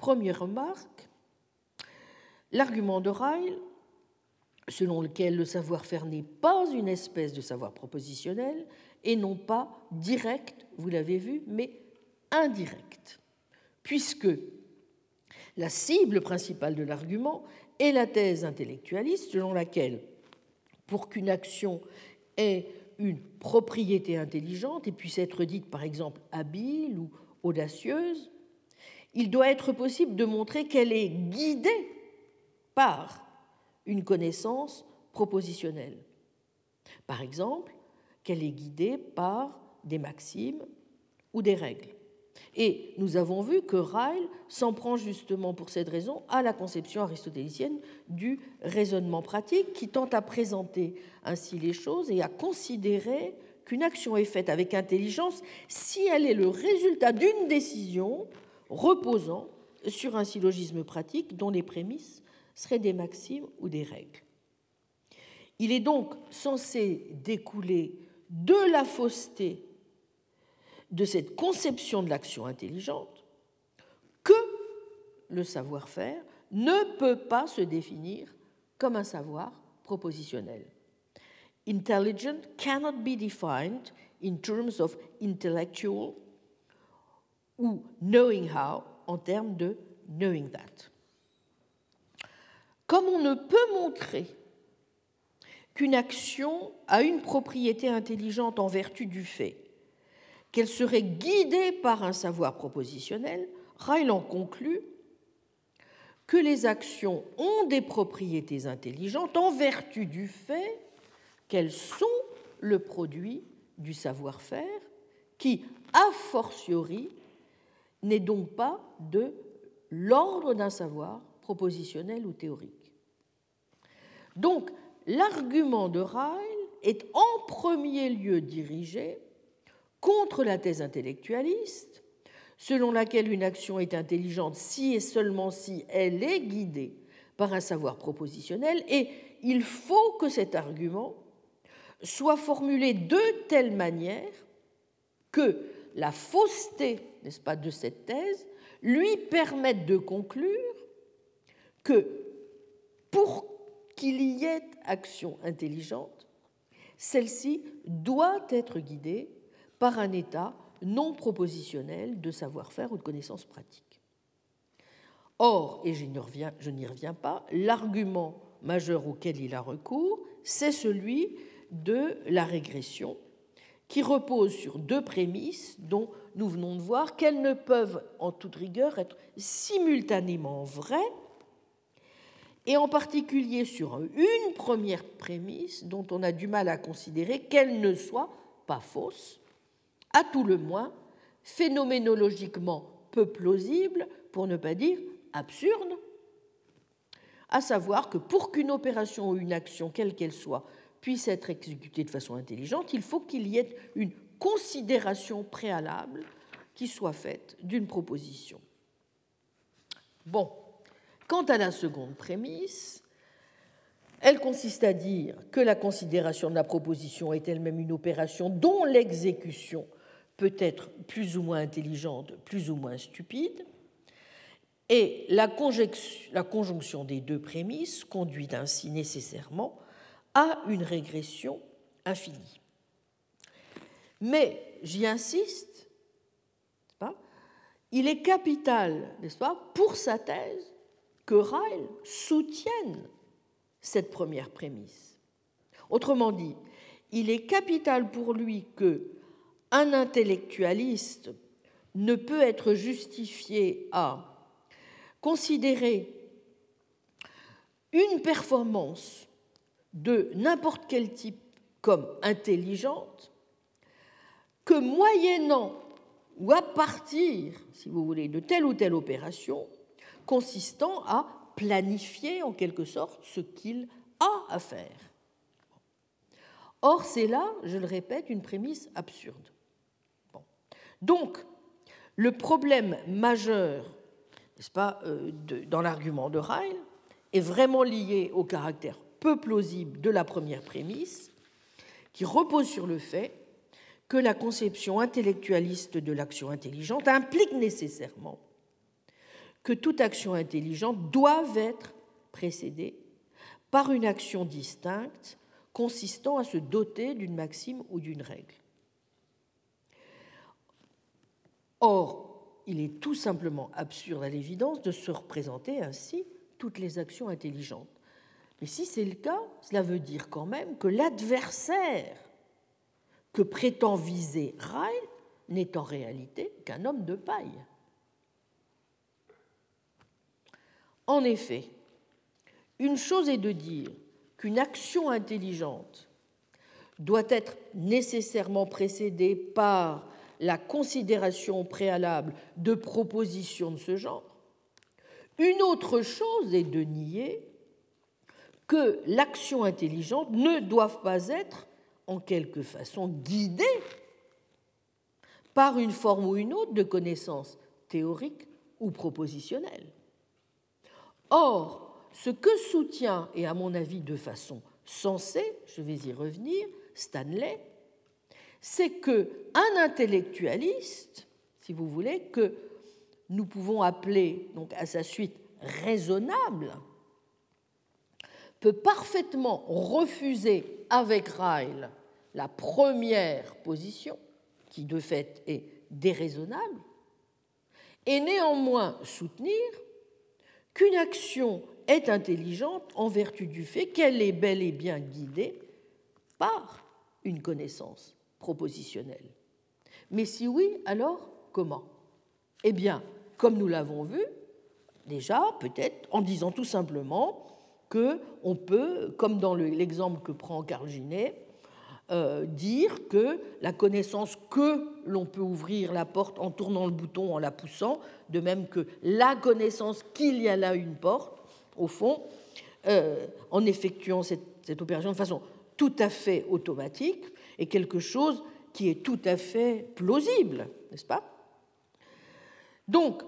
Première remarque, l'argument de Ryle, selon lequel le savoir-faire n'est pas une espèce de savoir propositionnel et non pas direct, vous l'avez vu, mais indirect, puisque la cible principale de l'argument est la thèse intellectualiste selon laquelle pour qu'une action ait une propriété intelligente et puisse être dite par exemple habile ou audacieuse, il doit être possible de montrer qu'elle est guidée par une connaissance propositionnelle. Par exemple, qu'elle est guidée par des maximes ou des règles. Et nous avons vu que Ryle s'en prend justement pour cette raison à la conception aristotélicienne du raisonnement pratique qui tente à présenter ainsi les choses et à considérer qu'une action est faite avec intelligence si elle est le résultat d'une décision reposant sur un syllogisme pratique dont les prémices seraient des maximes ou des règles. Il est donc censé découler de la fausseté de cette conception de l'action intelligente que le savoir-faire ne peut pas se définir comme un savoir propositionnel. Intelligent cannot be defined in terms of intellectual ou knowing how en termes de knowing that. Comme on ne peut montrer qu'une action a une propriété intelligente en vertu du fait qu'elle serait guidée par un savoir propositionnel, Ryle en conclut que les actions ont des propriétés intelligentes en vertu du fait qu'elles sont le produit du savoir-faire qui, a fortiori, n'est donc pas de l'ordre d'un savoir propositionnel ou théorique. Donc, l'argument de Ryle est en premier lieu dirigé contre la thèse intellectualiste, selon laquelle une action est intelligente si et seulement si elle est guidée par un savoir propositionnel, et il faut que cet argument soit formulé de telle manière que la fausseté, n'est-ce pas, de cette thèse lui permette de conclure que pour qu'il y ait action intelligente, celle-ci doit être guidée par un état non propositionnel de savoir-faire ou de connaissances pratiques. Or, et je n'y reviens pas, l'argument majeur auquel il a recours, c'est celui de la régression, qui repose sur deux prémices dont nous venons de voir qu'elles ne peuvent en toute rigueur être simultanément vraies, et en particulier sur une première prémisse dont on a du mal à considérer qu'elle ne soit pas fausse, à tout le moins phénoménologiquement peu plausible, pour ne pas dire absurde, à savoir que pour qu'une opération ou une action, quelle qu'elle soit, puisse être exécutée de façon intelligente, il faut qu'il y ait une considération préalable qui soit faite d'une proposition. Bon, quant à la seconde prémisse, elle consiste à dire que la considération de la proposition est elle-même une opération dont l'exécution peut être plus ou moins intelligente, plus ou moins stupide, et la, conjonction des deux prémices conduit ainsi nécessairement à une régression infinie. Mais, j'y insiste, il est capital, n'est-ce pas, pour sa thèse, que Ryle soutienne cette première prémisse. Autrement dit, il est capital pour lui que un intellectualiste ne peut être justifié à considérer une performance de n'importe quel type comme intelligente que moyennant ou à partir, si vous voulez, de telle ou telle opération consistant à planifier en quelque sorte ce qu'il a à faire. Or, c'est là, je le répète, une prémisse absurde. Donc, le problème majeur, n'est-ce pas, euh, dans l'argument de Ryle, est vraiment lié au caractère peu plausible de la première prémisse, qui repose sur le fait que la conception intellectualiste de l'action intelligente implique nécessairement que toute action intelligente doit être précédée par une action distincte consistant à se doter d'une maxime ou d'une règle. Or, il est tout simplement absurde à l'évidence de se représenter ainsi toutes les actions intelligentes. Mais si c'est le cas, cela veut dire quand même que l'adversaire que prétend viser Ryle n'est en réalité qu'un homme de paille. En effet, une chose est de dire qu'une action intelligente doit être nécessairement précédée par la considération préalable de propositions de ce genre. Une autre chose est de nier que l'action intelligente ne doit pas être en quelque façon guidée par une forme ou une autre de connaissance théorique ou propositionnelle. Or, ce que soutient, et à mon avis de façon sensée, je vais y revenir, Stanley, c'est que un intellectualiste, si vous voulez, que nous pouvons appeler donc à sa suite raisonnable, peut parfaitement refuser avec Ryle la première position, qui de fait est déraisonnable, et néanmoins soutenir qu'une action est intelligente en vertu du fait qu'elle est bel et bien guidée par une connaissance propositionnelle. Mais si oui, alors comment? Eh bien, comme nous l'avons vu, déjà, peut-être en disant tout simplement que on peut, comme dans l'exemple que prend Carl Ginet, euh, dire que la connaissance que l'on peut ouvrir la porte en tournant le bouton, en la poussant, de même que la connaissance qu'il y a là une porte, au fond, euh, en effectuant cette, cette opération de façon tout à fait automatique, est quelque chose qui est tout à fait plausible, n'est-ce pas? Donc,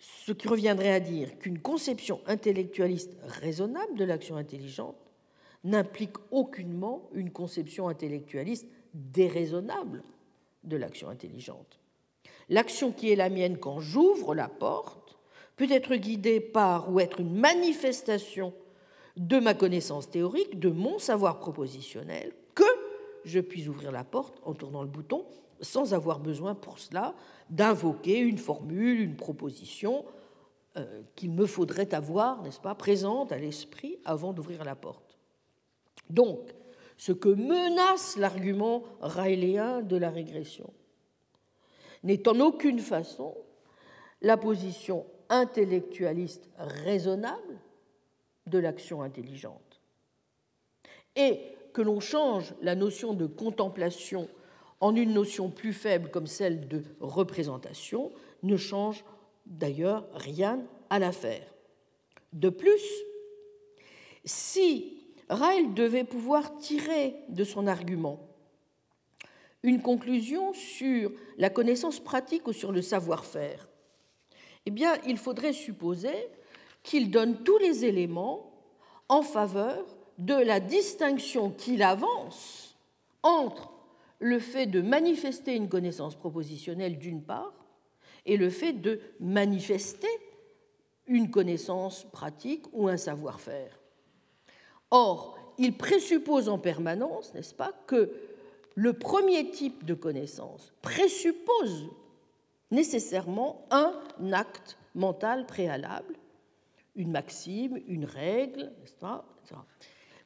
ce qui reviendrait à dire qu'une conception intellectualiste raisonnable de l'action intelligente n'implique aucunement une conception intellectualiste déraisonnable de l'action intelligente. L'action qui est la mienne quand j'ouvre la porte peut être guidée par ou être une manifestation de ma connaissance théorique, de mon savoir propositionnel, que je puisse ouvrir la porte en tournant le bouton sans avoir besoin pour cela d'invoquer une formule, une proposition euh, qu'il me faudrait avoir, n'est-ce pas, présente à l'esprit avant d'ouvrir la porte. Donc, ce que menace l'argument raéléen de la régression n'est en aucune façon la position intellectualiste raisonnable de l'action intelligente. Et que l'on change la notion de contemplation en une notion plus faible comme celle de représentation ne change d'ailleurs rien à l'affaire. De plus, si Ryle devait pouvoir tirer de son argument une conclusion sur la connaissance pratique ou sur le savoir-faire. Eh bien, il faudrait supposer qu'il donne tous les éléments en faveur de la distinction qu'il avance entre le fait de manifester une connaissance propositionnelle d'une part et le fait de manifester une connaissance pratique ou un savoir-faire. Or, il présuppose en permanence, n'est-ce pas, que le premier type de connaissance présuppose nécessairement un acte mental préalable, une maxime, une règle, etc.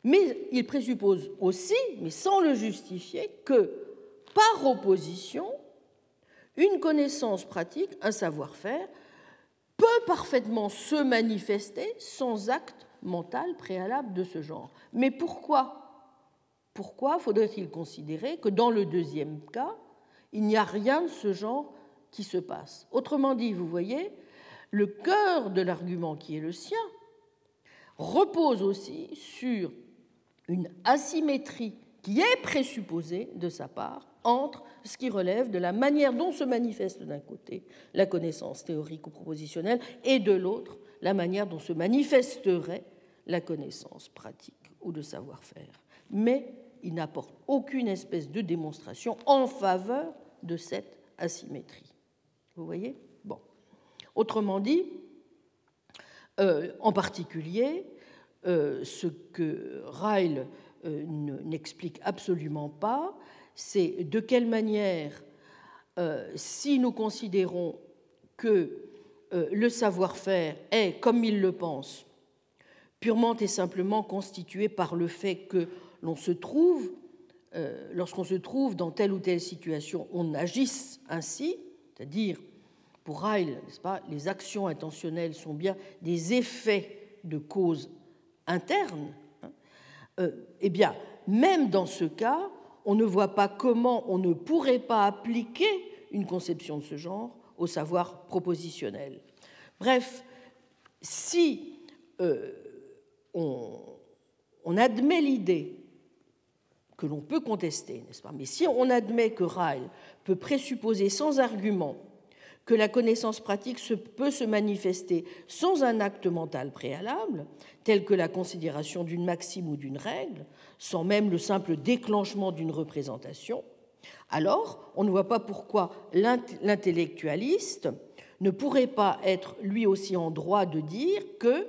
Mais il présuppose aussi, mais sans le justifier, que par opposition, une connaissance pratique, un savoir-faire, peut parfaitement se manifester sans acte mental préalable de ce genre. Mais pourquoi? Pourquoi faudrait-il considérer que dans le deuxième cas, il n'y a rien de ce genre qui se passe? Autrement dit, vous voyez, le cœur de l'argument qui est le sien repose aussi sur une asymétrie qui est présupposée de sa part entre ce qui relève de la manière dont se manifeste d'un côté la connaissance théorique ou propositionnelle et de l'autre la manière dont se manifesterait la connaissance pratique ou de savoir-faire. Mais il n'apporte aucune espèce de démonstration en faveur de cette asymétrie. Vous voyez? Bon. Autrement dit, euh, en particulier, ce que Ryle euh, n'explique absolument pas, c'est de quelle manière, si nous considérons que le savoir-faire est, comme il le pense, purement et simplement constitué par le fait que l'on se trouve, lorsqu'on se trouve dans telle ou telle situation, on agisse ainsi, c'est-à-dire, pour Ryle, pas, les actions intentionnelles sont bien des effets de causes internes. Hein, euh, eh bien, même dans ce cas, on ne voit pas comment on ne pourrait pas appliquer une conception de ce genre au savoir propositionnel. Bref, si euh, on, on admet l'idée que l'on peut contester, n'est-ce pas? Mais si on admet que Ryle peut présupposer sans argument que la connaissance pratique peut se manifester sans un acte mental préalable, tel que la considération d'une maxime ou d'une règle, sans même le simple déclenchement d'une représentation, alors on ne voit pas pourquoi l'intellectualiste ne pourrait pas être lui aussi en droit de dire que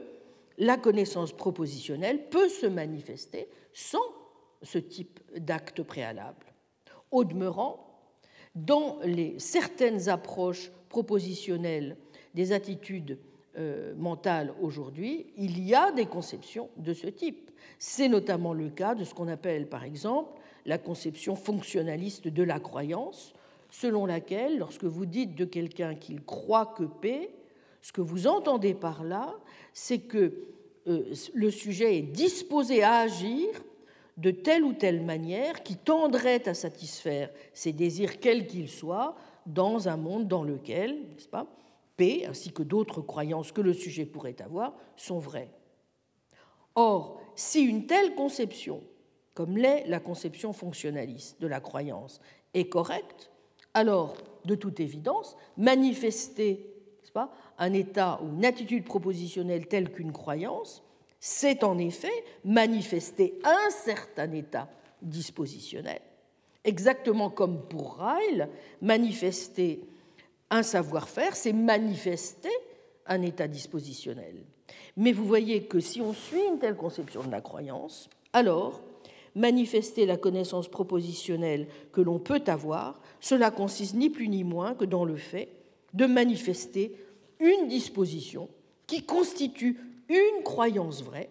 la connaissance propositionnelle peut se manifester sans ce type d'acte préalable. Au demeurant, dans les, certaines approches propositionnelles des attitudes euh, mentales aujourd'hui, il y a des conceptions de ce type. C'est notamment le cas de ce qu'on appelle par exemple la conception fonctionnaliste de la croyance, selon laquelle, lorsque vous dites de quelqu'un qu'il croit que P, ce que vous entendez par là, c'est que euh, le sujet est disposé à agir de telle ou telle manière qui tendrait à satisfaire ses désirs quels qu'ils soient dans un monde dans lequel, n'est-ce pas, P, ainsi que d'autres croyances que le sujet pourrait avoir, sont vraies. Or, si une telle conception, comme l'est la conception fonctionnaliste de la croyance, est correcte, alors, de toute évidence, manifester pas, un état ou une attitude propositionnelle telle qu'une croyance c'est en effet manifester un certain état dispositionnel, exactement comme pour Ryle, manifester un savoir-faire, c'est manifester un état dispositionnel. Mais vous voyez que si on suit une telle conception de la croyance, alors manifester la connaissance propositionnelle que l'on peut avoir, cela consiste ni plus ni moins que dans le fait de manifester une disposition qui constitue une croyance vraie,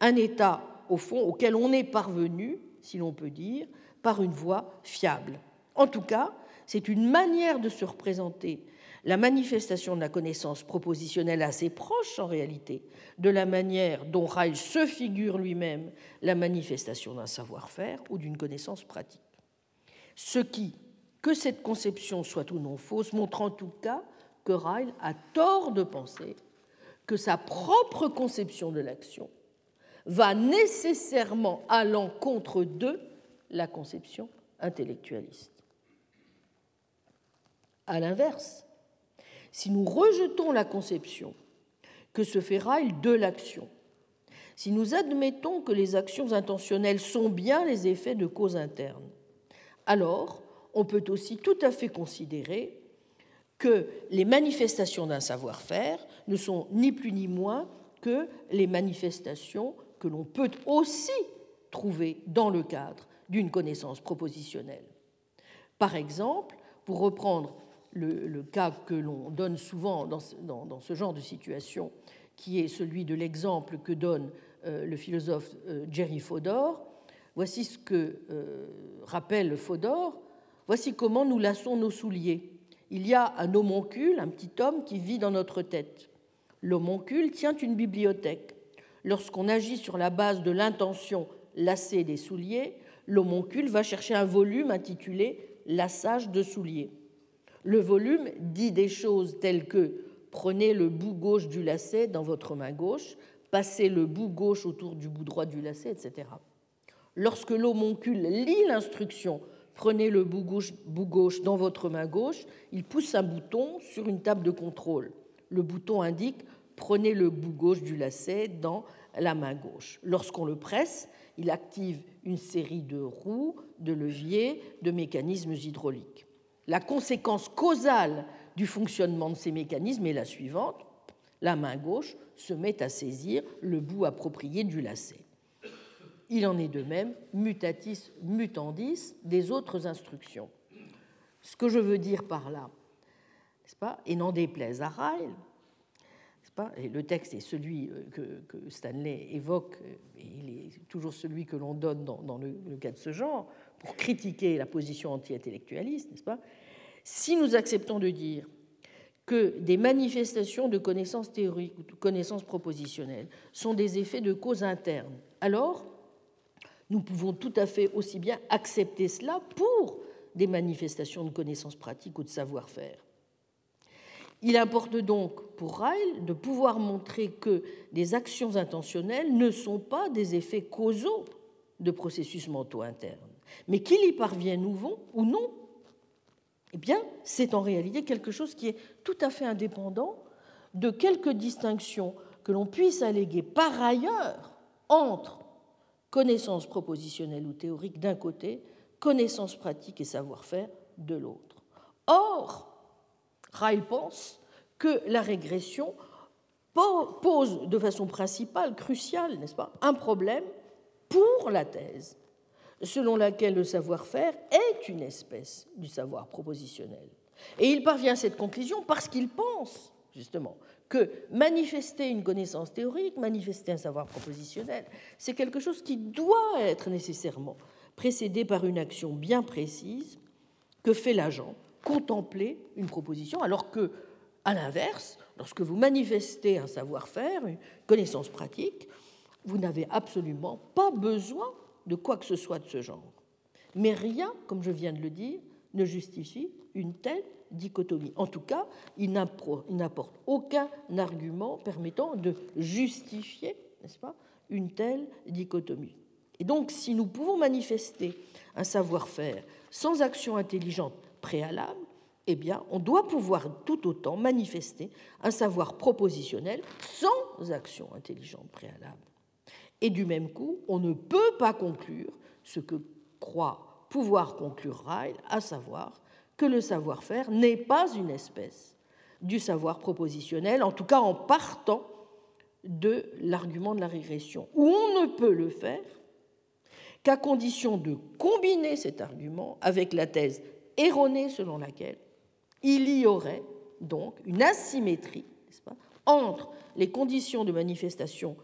un état, au fond, auquel on est parvenu, si l'on peut dire, par une voie fiable. En tout cas, c'est une manière de se représenter la manifestation de la connaissance propositionnelle assez proche, en réalité, de la manière dont Ryle se figure lui-même la manifestation d'un savoir-faire ou d'une connaissance pratique. Ce qui, que cette conception soit ou non fausse, montre en tout cas que Ryle a tort de penser que sa propre conception de l'action va nécessairement à l'encontre de la conception intellectualiste. À l'inverse, si nous rejetons la conception que se fait Ryle de l'action, si nous admettons que les actions intentionnelles sont bien les effets de causes internes, alors on peut aussi tout à fait considérer que les manifestations d'un savoir-faire ne sont ni plus ni moins que les manifestations que l'on peut aussi trouver dans le cadre d'une connaissance propositionnelle. Par exemple, pour reprendre le, cas que l'on donne souvent dans ce, genre de situation, qui est celui de l'exemple que donne euh, le philosophe euh, Jerry Fodor, voici ce que euh, rappelle Fodor, voici comment nous lassons nos souliers il y a un homoncule, un petit homme qui vit dans notre tête. L'homoncule tient une bibliothèque. Lorsqu'on agit sur la base de l'intention lasser des souliers, l'homoncule va chercher un volume intitulé Lassage de souliers. Le volume dit des choses telles que prenez le bout gauche du lacet dans votre main gauche, passez le bout gauche autour du bout droit du lacet, etc. Lorsque l'homoncule lit l'instruction prenez le bout gauche, bout gauche dans votre main gauche, il pousse un bouton sur une table de contrôle. Le bouton indique prenez le bout gauche du lacet dans la main gauche. Lorsqu'on le presse, il active une série de roues, de leviers, de mécanismes hydrauliques. La conséquence causale du fonctionnement de ces mécanismes est la suivante. La main gauche se met à saisir le bout approprié du lacet. Il en est de même, mutatis mutandis, des autres instructions. Ce que je veux dire par là, n'est-ce pas, et n'en déplaise à Ryle, et le texte est celui euh, que, Stanley évoque, et il est toujours celui que l'on donne dans, le, le, cas de ce genre, pour critiquer la position anti-intellectualiste, n'est-ce pas? Si nous acceptons de dire que des manifestations de connaissances théoriques ou de connaissances propositionnelles sont des effets de cause interne, alors nous pouvons tout à fait aussi bien accepter cela pour des manifestations de connaissances pratiques ou de savoir-faire. Il importe donc pour Ryle de pouvoir montrer que des actions intentionnelles ne sont pas des effets causaux de processus mentaux internes, mais qu'il y parvienne ou non, eh bien, c'est en réalité quelque chose qui est tout à fait indépendant de quelques distinctions que l'on puisse alléguer par ailleurs entre connaissances propositionnelles ou théoriques d'un côté, connaissances pratiques et savoir-faire de l'autre. Or, Ryle pense que la régression pose de façon principale, cruciale, n'est-ce pas, un problème pour la thèse, selon laquelle le savoir-faire est une espèce du savoir propositionnel. Et il parvient à cette conclusion parce qu'il pense, justement, que manifester une connaissance théorique, manifester un savoir propositionnel, c'est quelque chose qui doit être nécessairement précédé par une action bien précise que fait l'agent, contempler une proposition, alors que, à l'inverse, lorsque vous manifestez un savoir-faire, une connaissance pratique, vous n'avez absolument pas besoin de quoi que ce soit de ce genre. Mais rien, comme je viens de le dire, ne justifie une telle dichotomie. En tout cas, il n'apporte aucun argument permettant de justifier, n'est-ce pas, une telle dichotomie. Et donc, si nous pouvons manifester un savoir-faire sans action intelligente préalable, eh bien, on doit pouvoir tout autant manifester un savoir propositionnel sans action intelligente préalable. Et du même coup, on ne peut pas conclure ce que croit pouvoir conclure Ryle, à savoir que le savoir-faire n'est pas une espèce du savoir propositionnel, en tout cas en partant de l'argument de la régression, où on ne peut le faire qu'à condition de combiner cet argument avec la thèse erronée selon laquelle il y aurait donc une asymétrie entre les conditions de manifestation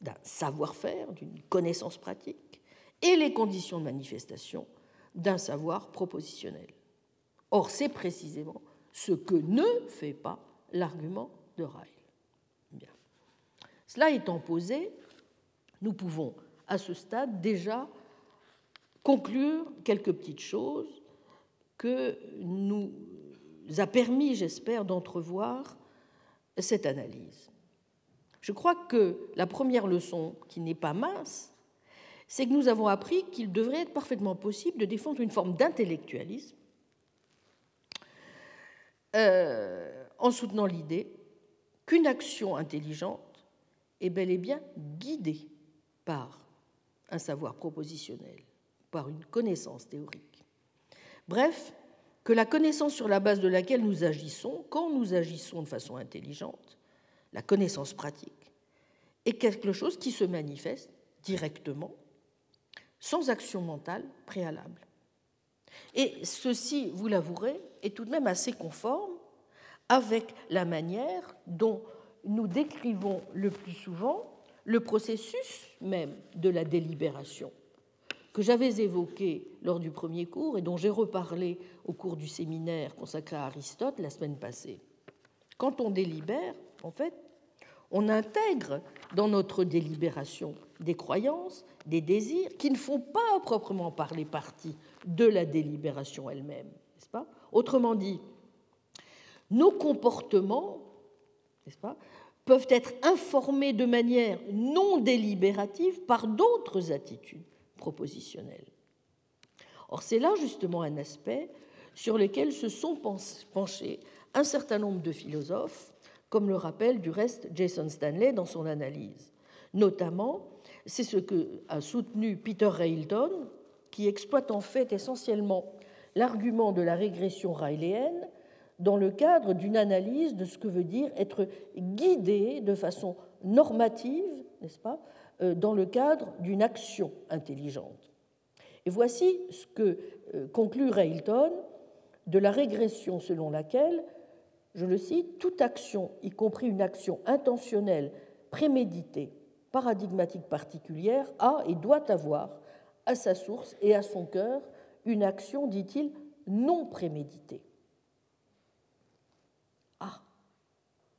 d'un savoir-faire, d'une connaissance pratique, et les conditions de manifestation d'un savoir propositionnel. Or, c'est précisément ce que ne fait pas l'argument de Ryle. Bien. Cela étant posé, nous pouvons à ce stade déjà conclure quelques petites choses que nous a permis, j'espère, d'entrevoir cette analyse. Je crois que la première leçon, qui n'est pas mince, c'est que nous avons appris qu'il devrait être parfaitement possible de défendre une forme d'intellectualisme euh, en soutenant l'idée qu'une action intelligente est bel et bien guidée par un savoir propositionnel, une connaissance théorique. Bref, que la connaissance sur la base de laquelle nous agissons, quand nous agissons de façon intelligente, la connaissance pratique, est quelque chose qui se manifeste directement sans action mentale préalable. Et ceci, vous l'avouerez, est tout de même assez conforme avec la manière dont nous décrivons le plus souvent le processus même de la délibération, que j'avais évoqué lors du premier cours et dont j'ai reparlé au cours du séminaire consacré à Aristote la semaine passée. Quand on délibère, en fait, on intègre dans notre délibération des croyances des désirs qui ne font pas proprement parler partie de la délibération elle-même, n'est-ce pas? Autrement dit, nos comportements, n'est-ce pas, peuvent être informés de manière non délibérative par d'autres attitudes propositionnelles. Or, c'est là justement un aspect sur lequel se sont penchés un certain nombre de philosophes, comme le rappelle du reste Jason Stanley dans son analyse. Notamment, c'est ce que soutenu Peter Railton, qui exploite en fait essentiellement l'argument de la régression rayléenne dans le cadre d'une analyse de ce que veut dire être guidé de façon normative, n'est-ce pas, dans le cadre d'une action intelligente. Et voici ce que euh, conclut Railton de la régression selon laquelle, je le cite, toute action, y compris une action intentionnelle, préméditée, paradigmatique particulière, a et doit avoir à sa source et à son cœur une action, dit-il, non préméditée. Ah,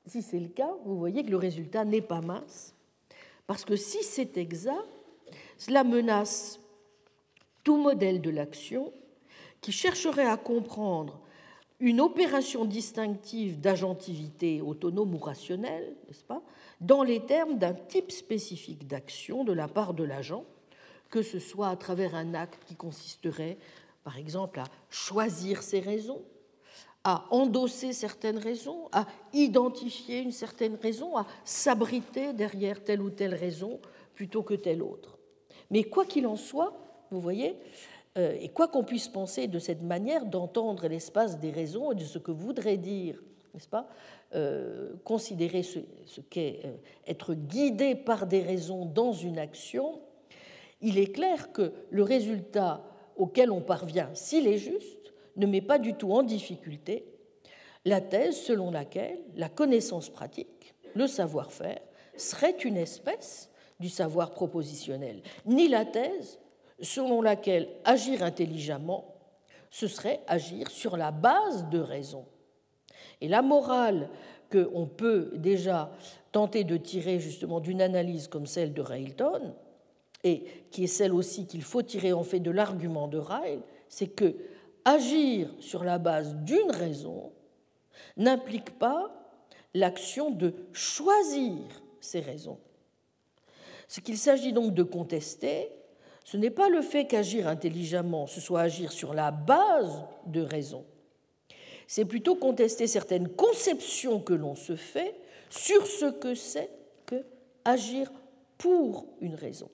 si c'est le cas, vous voyez que le résultat n'est pas mince, parce que si c'est exact, cela menace tout modèle de l'action qui chercherait à comprendre une opération distinctive d'agentivité autonome ou rationnelle, n'est-ce pas, dans les termes d'un type spécifique d'action de la part de l'agent, que ce soit à travers un acte qui consisterait, par exemple, à choisir ses raisons, à endosser certaines raisons, à identifier une certaine raison, à s'abriter derrière telle ou telle raison plutôt que telle autre. Mais quoi qu'il en soit, vous voyez, euh, et quoi qu'on puisse penser de cette manière d'entendre l'espace des raisons et de ce que voudrait dire, n'est-ce pas, euh, considérer ce, qu'est euh, être guidé par des raisons dans une action, il est clair que le résultat auquel on parvient, s'il est juste, ne met pas du tout en difficulté la thèse selon laquelle la connaissance pratique, le savoir-faire, serait une espèce du savoir propositionnel, ni la thèse selon laquelle agir intelligemment, ce serait agir sur la base de raison. Et la morale qu'on peut déjà tenter de tirer justement d'une analyse comme celle de Railton, et qui est celle aussi qu'il faut tirer en fait de l'argument de Ryle, c'est que agir sur la base d'une raison n'implique pas l'action de choisir ces raisons. Ce qu'il s'agit donc de contester, ce n'est pas le fait qu'agir intelligemment, ce soit agir sur la base de raison. C'est plutôt contester certaines conceptions que l'on se fait sur ce que c'est que agir pour une raison.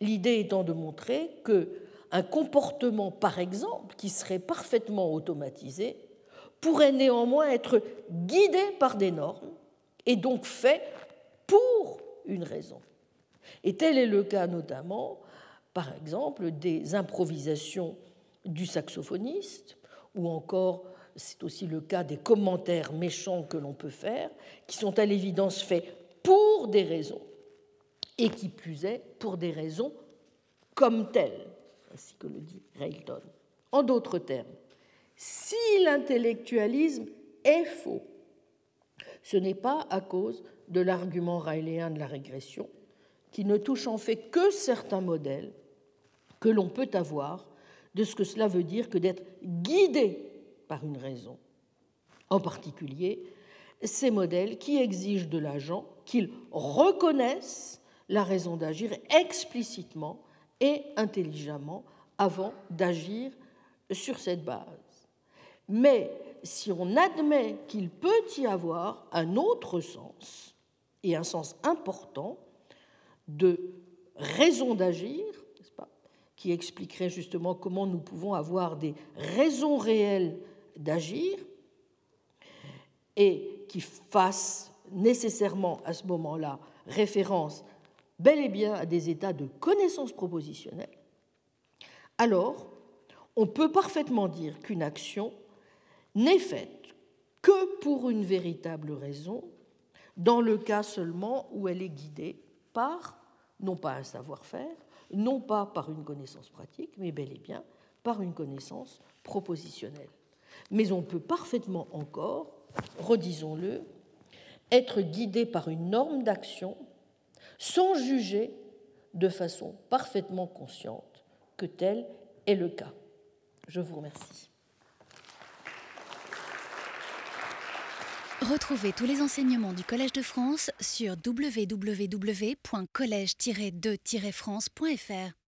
L'idée étant de montrer que un comportement, par exemple, qui serait parfaitement automatisé, pourrait néanmoins être guidé par des normes et donc fait pour une raison. Et tel est le cas notamment par exemple des improvisations du saxophoniste, ou encore, c'est aussi le cas des commentaires méchants que l'on peut faire, qui sont à l'évidence faits pour des raisons, et qui plus est pour des raisons comme telles, ainsi que le dit. En d'autres termes, si l'intellectualisme est faux, ce n'est pas à cause de l'argument railéen de la régression, qui ne touche en fait que certains modèles, que l'on peut avoir de ce que cela veut dire que d'être guidé par une raison. En particulier, ces modèles qui exigent de l'agent qu'il reconnaisse la raison d'agir explicitement et intelligemment avant d'agir sur cette base. Mais si on admet qu'il peut y avoir un autre sens, et un sens important, de raison d'agir, qui expliquerait justement comment nous pouvons avoir des raisons réelles d'agir et qui fassent nécessairement à ce moment-là référence bel et bien à des états de connaissance propositionnelle, alors on peut parfaitement dire qu'une action n'est faite que pour une véritable raison, dans le cas seulement où elle est guidée par, non pas un savoir-faire, non pas par une connaissance pratique, mais bel et bien par une connaissance propositionnelle. Mais on peut parfaitement encore, redisons-le, être guidé par une norme d'action sans juger de façon parfaitement consciente que tel est le cas. Je vous remercie. Retrouvez tous les enseignements du Collège de France sur www.colège-2-france.fr.